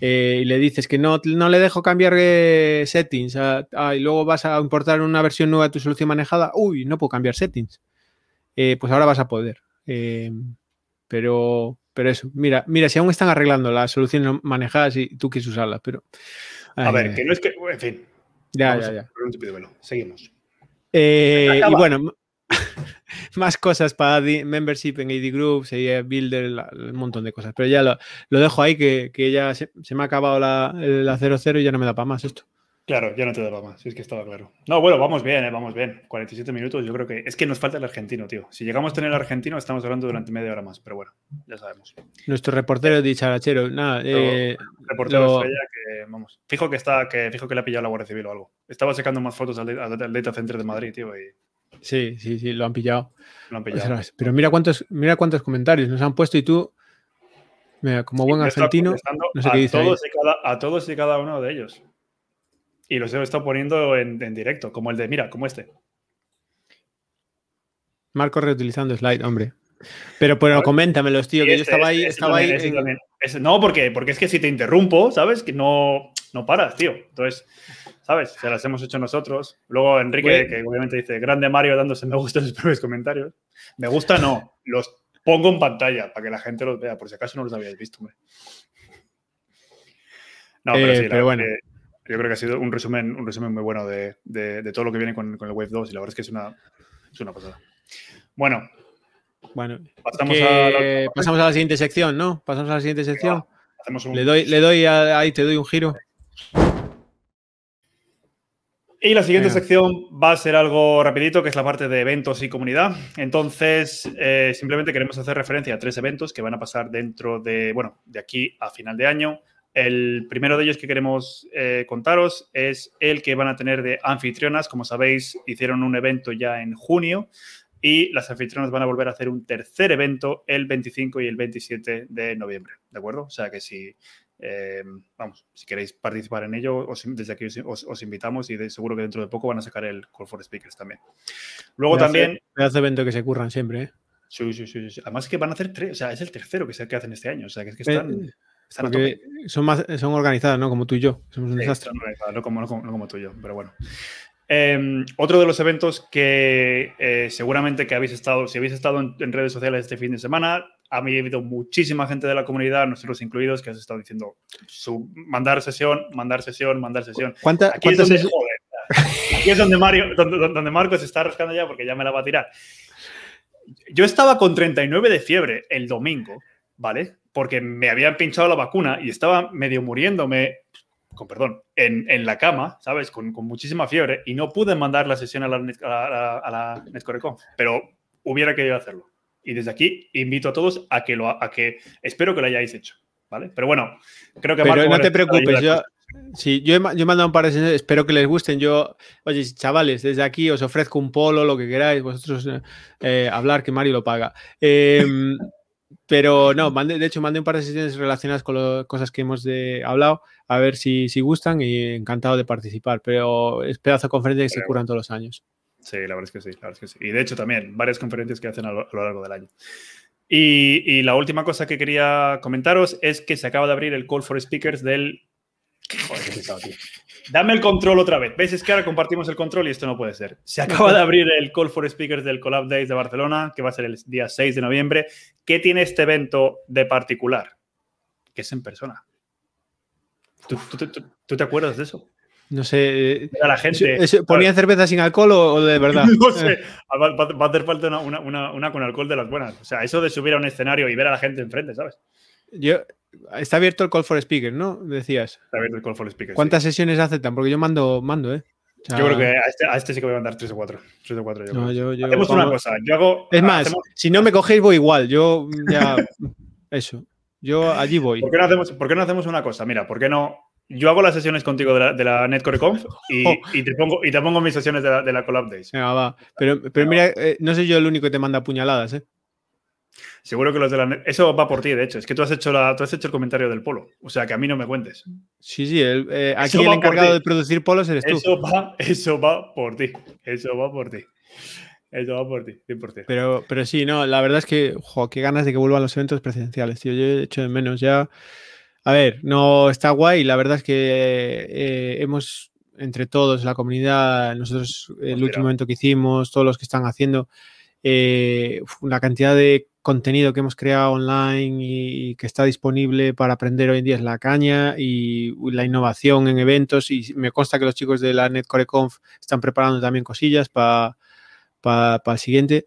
eh, y le dices que no, no le dejo cambiar eh, settings y luego vas a importar una versión nueva de tu solución manejada, uy, no puedo cambiar settings. pues ahora vas a poder. pero, pero eso, mira, mira, si aún están arreglando las soluciones manejadas y tú quieres usarlas, pero... A ver, que no es que. En fin. Ya, ya, ya. Seguimos. Eh, y bueno, más cosas para membership en AD Groups, Builder, un montón de cosas. Pero ya lo, dejo ahí, que, ya se, me ha acabado la, la 0-0 y ya no me da para más esto. Claro, ya no te daba más, si es que estaba claro. No, bueno, vamos bien, eh, vamos bien. 47 minutos, yo creo que. Es que nos falta el argentino, tío. Si llegamos a tener el argentino, estamos hablando durante media hora más, pero bueno, ya sabemos. Nuestro reportero dicharachero, nada. Eh, reportero estrella que, vamos. Fijo que está, que fijo que le ha pillado la Guardia Civil o algo. Estaba sacando más fotos al, Data Center de Madrid, tío. Y... Sí, sí, sí, lo han pillado. Lo han pillado. Pero mira cuántos, mira cuántos comentarios nos han puesto y tú. Mira, como buen argentino, no sé qué dice a todos y cada uno de ellos. Y los he estado poniendo en, directo, como el de, mira, como este. Marco reutilizando slide, hombre. Pero, pero coméntamelos, tío, que yo este, estaba ahí. Este estaba ahí no, porque, porque es que si te interrumpo, ¿sabes? Que no, no paras, tío. Entonces, ¿sabes? Se las hemos hecho nosotros. Luego Enrique, que obviamente dice, grande Mario dándose me gusta en sus propios comentarios. Me gusta, no. Los pongo en pantalla para que la gente los vea, por si acaso no los habíais visto, hombre. No, pero sí, pero bueno. Yo creo que ha sido un resumen, un resumen muy bueno de, todo lo que viene con, el Wave 2 y la verdad es que es una, es una pasada. Bueno. Bueno, pasamos, a la, pasamos a la siguiente sección, ¿no? Pasamos a la siguiente sección. Le doy, le doy ahí, te doy un giro. Y la siguiente sección va a ser algo rapidito, que es la parte de eventos y comunidad. Entonces, eh, simplemente queremos hacer referencia a tres eventos que van a pasar dentro de, bueno, de aquí a final de año. El primero de ellos que queremos eh, contaros es el que van a tener de anfitrionas. Como sabéis, hicieron un evento ya en junio y las anfitrionas van a volver a hacer un tercer evento el 25 y el 27 de noviembre, ¿de acuerdo? O sea que si, eh, vamos, si queréis participar en ello, desde aquí os, invitamos y de, seguro que dentro de poco van a sacar el Call for Speakers también. Luego también... Hace evento que se curran siempre, ¿eh? Sí, sí, sí, sí. Además que van a hacer tres, o sea, es el tercero que, se, que hacen este año, o sea, que es que eh, están... Son, más, son organizadas, ¿no? Como tú y yo. Somos un desastre. No como, como, tú y yo, pero bueno. Em, otro de los eventos que eh, seguramente que habéis estado, si habéis estado en, redes sociales este fin de semana, ha habido muchísima gente de la comunidad, nosotros incluidos, que has estado diciendo su, mandar sesión, mandar sesión, mandar sesión. ¿Cuánta, Aquí, es donde, Aquí es donde, Mario, donde, donde Marco se está rascando ya porque ya me la va a tirar. Yo estaba con 39 de fiebre el domingo, ¿vale? porque me habían pinchado la vacuna y estaba medio muriéndome con perdón, en, la cama, ¿sabes? Con, muchísima fiebre y no pude mandar la sesión a la, a la, pero hubiera querido hacerlo. Y desde aquí invito a todos a que lo a que espero que lo hayáis hecho, ¿vale? Pero bueno, creo que Pero no te preocupes, yo, sí, yo, he, yo he mandado un par de sesiones, espero que les gusten. Yo, oye, chavales, desde aquí os ofrezco un polo, lo que queráis, vosotros eh, eh, hablar, que Mario lo paga. Eh, pero no, de hecho, mandé un par de sesiones relacionadas con las cosas que hemos hablado, a ver si, si, gustan y encantado de participar. Pero es pedazo de conferencia que se curan todos los años. Sí, la verdad es que sí, la verdad es que sí. Y de hecho también, varias conferencias que hacen a lo, largo del año. Y, la última cosa que quería comentaros es que se acaba de abrir el Call for Speakers del... Joder, qué Dame el control otra vez. ¿Ves? Es que ahora compartimos el control y esto no puede ser. Se acaba de abrir el Call for Speakers del Collab Days de Barcelona, que va a ser el día 6 de noviembre. ¿Qué tiene este evento de particular? Que es en persona. ¿Tú, te acuerdas de eso? No sé. la gente. ¿Ponían cerveza sin alcohol o, de verdad? no sé. Eh. Va, a hacer falta una, con alcohol de las buenas. O sea, eso de subir a un escenario y ver a la gente enfrente, ¿sabes? Yo, Está abierto el Call for Speakers, ¿no? Decías. Está abierto el Call for Speakers. ¿Cuántas sesiones aceptan? Porque yo mando, mando, ¿eh? yo creo que este, a este, sí que voy a mandar tres o cuatro. Tres o cuatro yo Hacemos una cosa. Yo hago. Es más, si no me cogéis, voy igual. Yo ya. eso. Yo allí voy. ¿Por qué, no hacemos, ¿Por qué no hacemos una cosa? Mira, ¿por qué no? Yo hago las sesiones contigo de la, de la Netcore Conf y, oh. y, te pongo, y te pongo mis sesiones de la, de la Collab Days. Venga, va. Pero, pero mira, eh, no soy yo el único que te manda puñaladas, ¿eh? Seguro que los de la Eso va por ti, de hecho. Es que tú has, hecho la, tú has hecho el comentario del polo. O sea, que a mí no me cuentes. Sí, sí. Eh, aquí el encargado de producir polos eres tú. Eso va, eso va por ti. Eso va por ti. Eso va por ti, 100%. Pero, pero sí, no, la verdad es que, jo, qué ganas de que vuelvan los eventos presenciales, tío. Yo he hecho de menos ya. A ver, no está guay. La verdad es que eh, hemos, entre todos, la comunidad, nosotros, el último evento que hicimos, todos los que están haciendo, eh, una cantidad de contenido que hemos creado online y, que está disponible para aprender hoy en día es la caña y la innovación en eventos y me consta que los chicos de la NetCoreConf están preparando también cosillas para el siguiente,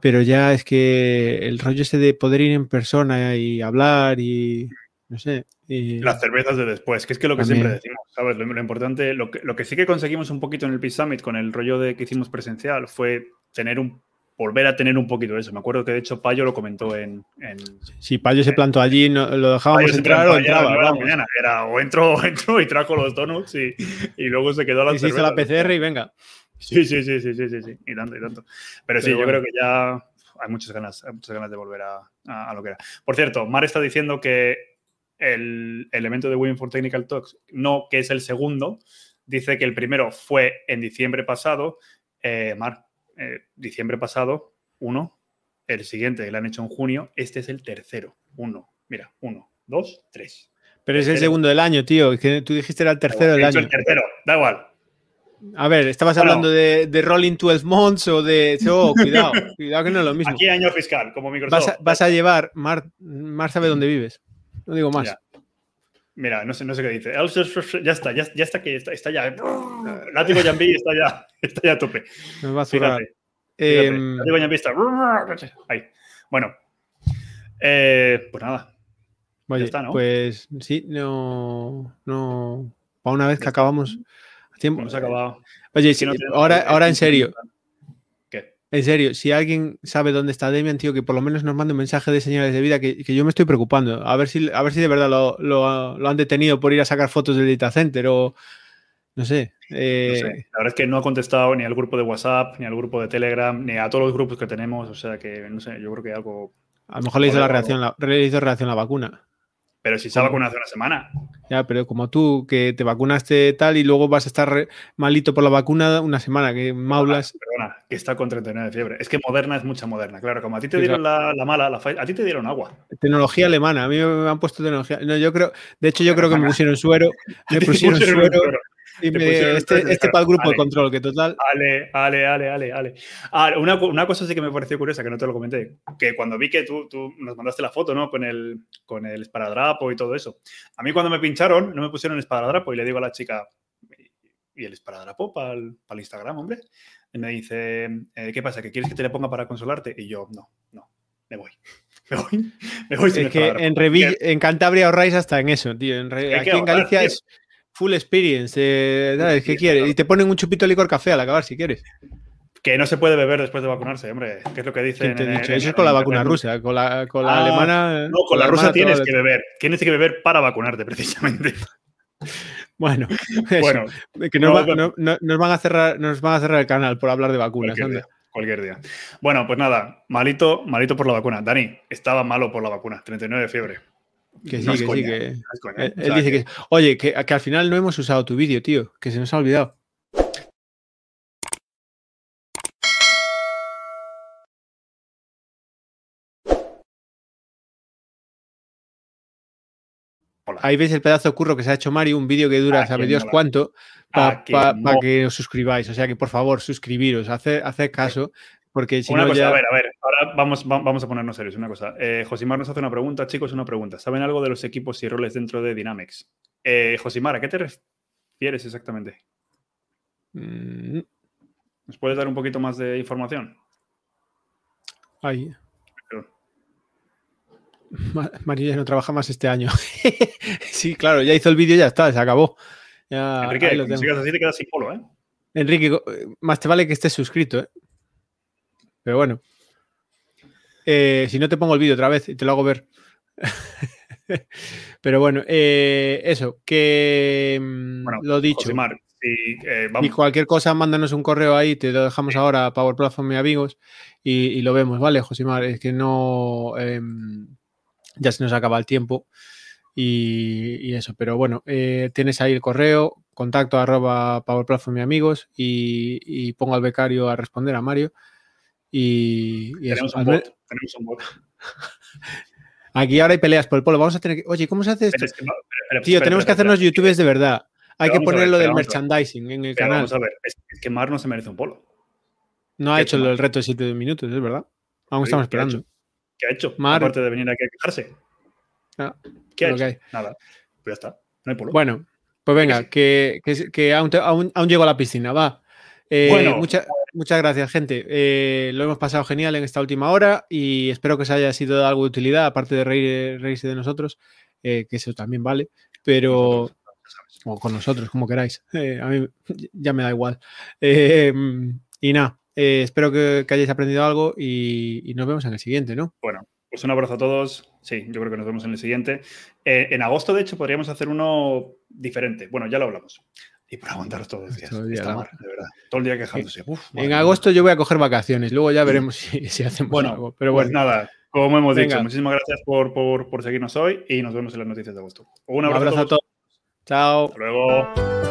pero ya es que el rollo ese de poder ir en persona y hablar y no sé. Las cervezas de después, que es que lo que siempre decimos, ¿sabes? Lo, importante, lo que, lo que sí que conseguimos un poquito en el Peace Summit con el rollo de que hicimos presencial fue tener un volver a tener un poquito de eso. Me acuerdo que de hecho Payo lo comentó en. en sí, Payo se plantó allí, lo dejábamos entrar o entraba. Mañana. Era o entro, y trajo los donuts y, y luego se quedó la. Y se hizo la PCR y venga. Sí, sí, sí, sí, sí, sí, sí, y tanto, y tanto. Pero, sí, yo creo que ya hay muchas ganas, hay muchas ganas de volver a, a, lo que era. Por cierto, Mar está diciendo que el elemento de Women for Technical Talks, no, que es el segundo, dice que el primero fue en diciembre pasado. Eh, Mar, eh, diciembre pasado, uno. El siguiente que lo han hecho en junio. Este es el tercero. Uno. Mira, uno, dos, tres. Pero es el segundo del año, tío. Que tú dijiste era el tercero del año. el tercero, da igual. A ver, ¿estabas hablando de, de, Rolling 12 Months o de. Oh, cuidado, cuidado que no es lo mismo. Aquí año fiscal, como Microsoft. Vas a, llevar. Mar, Mar sabe dónde vives. No digo más. Mira, no sé, no sé qué dice. Ya está, ya, ya está que está, está ya. Látigo Jambi está ya, está ya a tope. Me va a fíjate, eh, Látigo Jambi está. Ahí. Bueno, eh, pues nada. Vaya, está, ¿no? Pues sí, no. no para una vez que acabamos. A tiempo. Hemos acabado. Oye, si no ahora, ahora en serio. En serio, si alguien sabe dónde está Demian, tío, que por lo menos nos mande un mensaje de señales de vida, que, yo me estoy preocupando. A ver si, a ver si de verdad lo, han detenido por ir a sacar fotos del data center o no sé, eh, La verdad es que no ha contestado ni al grupo de WhatsApp, ni al grupo de Telegram, ni a todos los grupos que tenemos. O sea que, no sé, yo creo que algo. A lo mejor le hizo, la reacción, le hizo reacción la vacuna. Pero si se ha vacunado hace una semana. Ya, pero como tú, que te vacunaste tal y luego vas a estar malito por la vacuna una semana, que maulas. Perdona, que está con 39 de fiebre. Es que Moderna es mucha Moderna, claro. Como a ti te dieron la, mala, a ti te dieron agua. Tecnología alemana. A mí me han puesto tecnología. No, yo creo, de hecho, yo creo que me pusieron suero. Me pusieron suero. Este, este para el grupo de control, que total. Ale, ale, ale, ale, ale. Ah, una, una, cosa sí que me pareció curiosa, que no te lo comenté, que cuando vi que tú, tú nos mandaste la foto, ¿no? Con el, con el esparadrapo y todo eso. A mí cuando me pincharon, no me pusieron el esparadrapo y le digo a la chica, ¿y el esparadrapo para el, para el Instagram, hombre? Y me dice, eh, ¿qué pasa? ¿Que quieres que te le ponga para consolarte? Y yo, no, no, me voy. Me voy, me voy es que en, en Cantabria ahorráis hasta en eso, tío. En aquí en Galicia es full experience. Eh, ¿Qué quieres? Y te ponen un chupito de licor café al acabar si quieres. Que no se puede beber después de vacunarse, hombre. ¿Qué es lo que dicen? Eso es con la vacuna rusa, con la, con la ah, alemana. No, con, la, rusa tienes que beber. Tienes que beber para vacunarte, precisamente. Bueno, bueno que nos, van a cerrar, nos van a cerrar el canal por hablar de vacunas. Cualquier día, Bueno, pues nada, malito, malito por la vacuna. Dani, estaba malo por la vacuna, 39 de fiebre. Que sí, que sí, que. él, dice que... Oye, que, que, al final no hemos usado tu vídeo, tío, que se nos ha olvidado. Ahí veis el pedazo de curro que se ha hecho Mario, un vídeo que dura, sabe Dios cuánto, para que os suscribáis. O sea que por favor, suscribiros, haced, caso, porque si no A ver, a ver, ahora vamos, vamos a ponernos serios. Una cosa. Eh, Josimar nos hace una pregunta, chicos, una pregunta. ¿Saben algo de los equipos y roles dentro de Dynamics? Eh, Josimar, ¿a qué te refieres exactamente? Mm. ¿Nos puedes dar un poquito más de información? Ahí. María no trabaja más este año. sí, claro, ya hizo el vídeo y ya está, se acabó. Enrique, lo sigas así te quedas sin polo, ¿eh? Enrique, más te vale que estés suscrito, ¿eh? Pero bueno. Eh, si no te pongo el vídeo otra vez y te lo hago ver. Pero bueno, eh, eso, que mm, lo dicho. y cualquier cosa, mándanos un correo ahí, te lo dejamos ahora a Power Platform, y amigos, y, lo vemos, ¿vale, Josimar? Es que no. Em, ya se nos acaba el tiempo y, eso. Pero bueno, eh, tienes ahí el correo, contacto arroba Power Platform y amigos y, pongo al becario a responder a Mario. Y, tenemos, un bot, tenemos un bot. Aquí ahora hay peleas por el polo. Vamos a tener que. Oye, ¿cómo se hace esto? Tío, tenemos que hacernos youtubers de verdad. Hay que ponerlo del merchandising en el canal. Vamos a ver, es, que Mar no se merece un polo. No ha hecho el reto de 7 minutos, es verdad. Aún estamos esperando. ¿Qué ha hecho? Aparte de venir aquí a quejarse. Ah, ¿Qué ha hecho? Nada. Pues ya está. No hay polo. Bueno, pues venga, que, que, aún, aún, llego a la piscina, va. Eh, bueno, muchas gracias, gente. Eh, lo hemos pasado genial en esta última hora y espero que os haya sido de algo de utilidad, aparte de reírse de nosotros, eh, que eso también vale, pero. O con nosotros, como queráis. a mí ya me da igual. y nada, espero que, hayáis aprendido algo y, nos vemos en el siguiente, ¿no? Bueno, pues un abrazo a todos. Sí, yo creo que nos vemos en el siguiente. Eh, en agosto, de hecho, podríamos hacer uno diferente. Bueno, ya lo hablamos. Y por aguantaros todos los días. Todo el día, de verdad. Todo el día quejándose. en agosto yo voy a coger vacaciones. Luego ya veremos si, hacemos bueno, algo. Pero pues bueno, nada, como hemos dicho, muchísimas gracias por, seguirnos hoy y nos vemos en las noticias de agosto. Un abrazo, a todos. Chao. Hasta luego.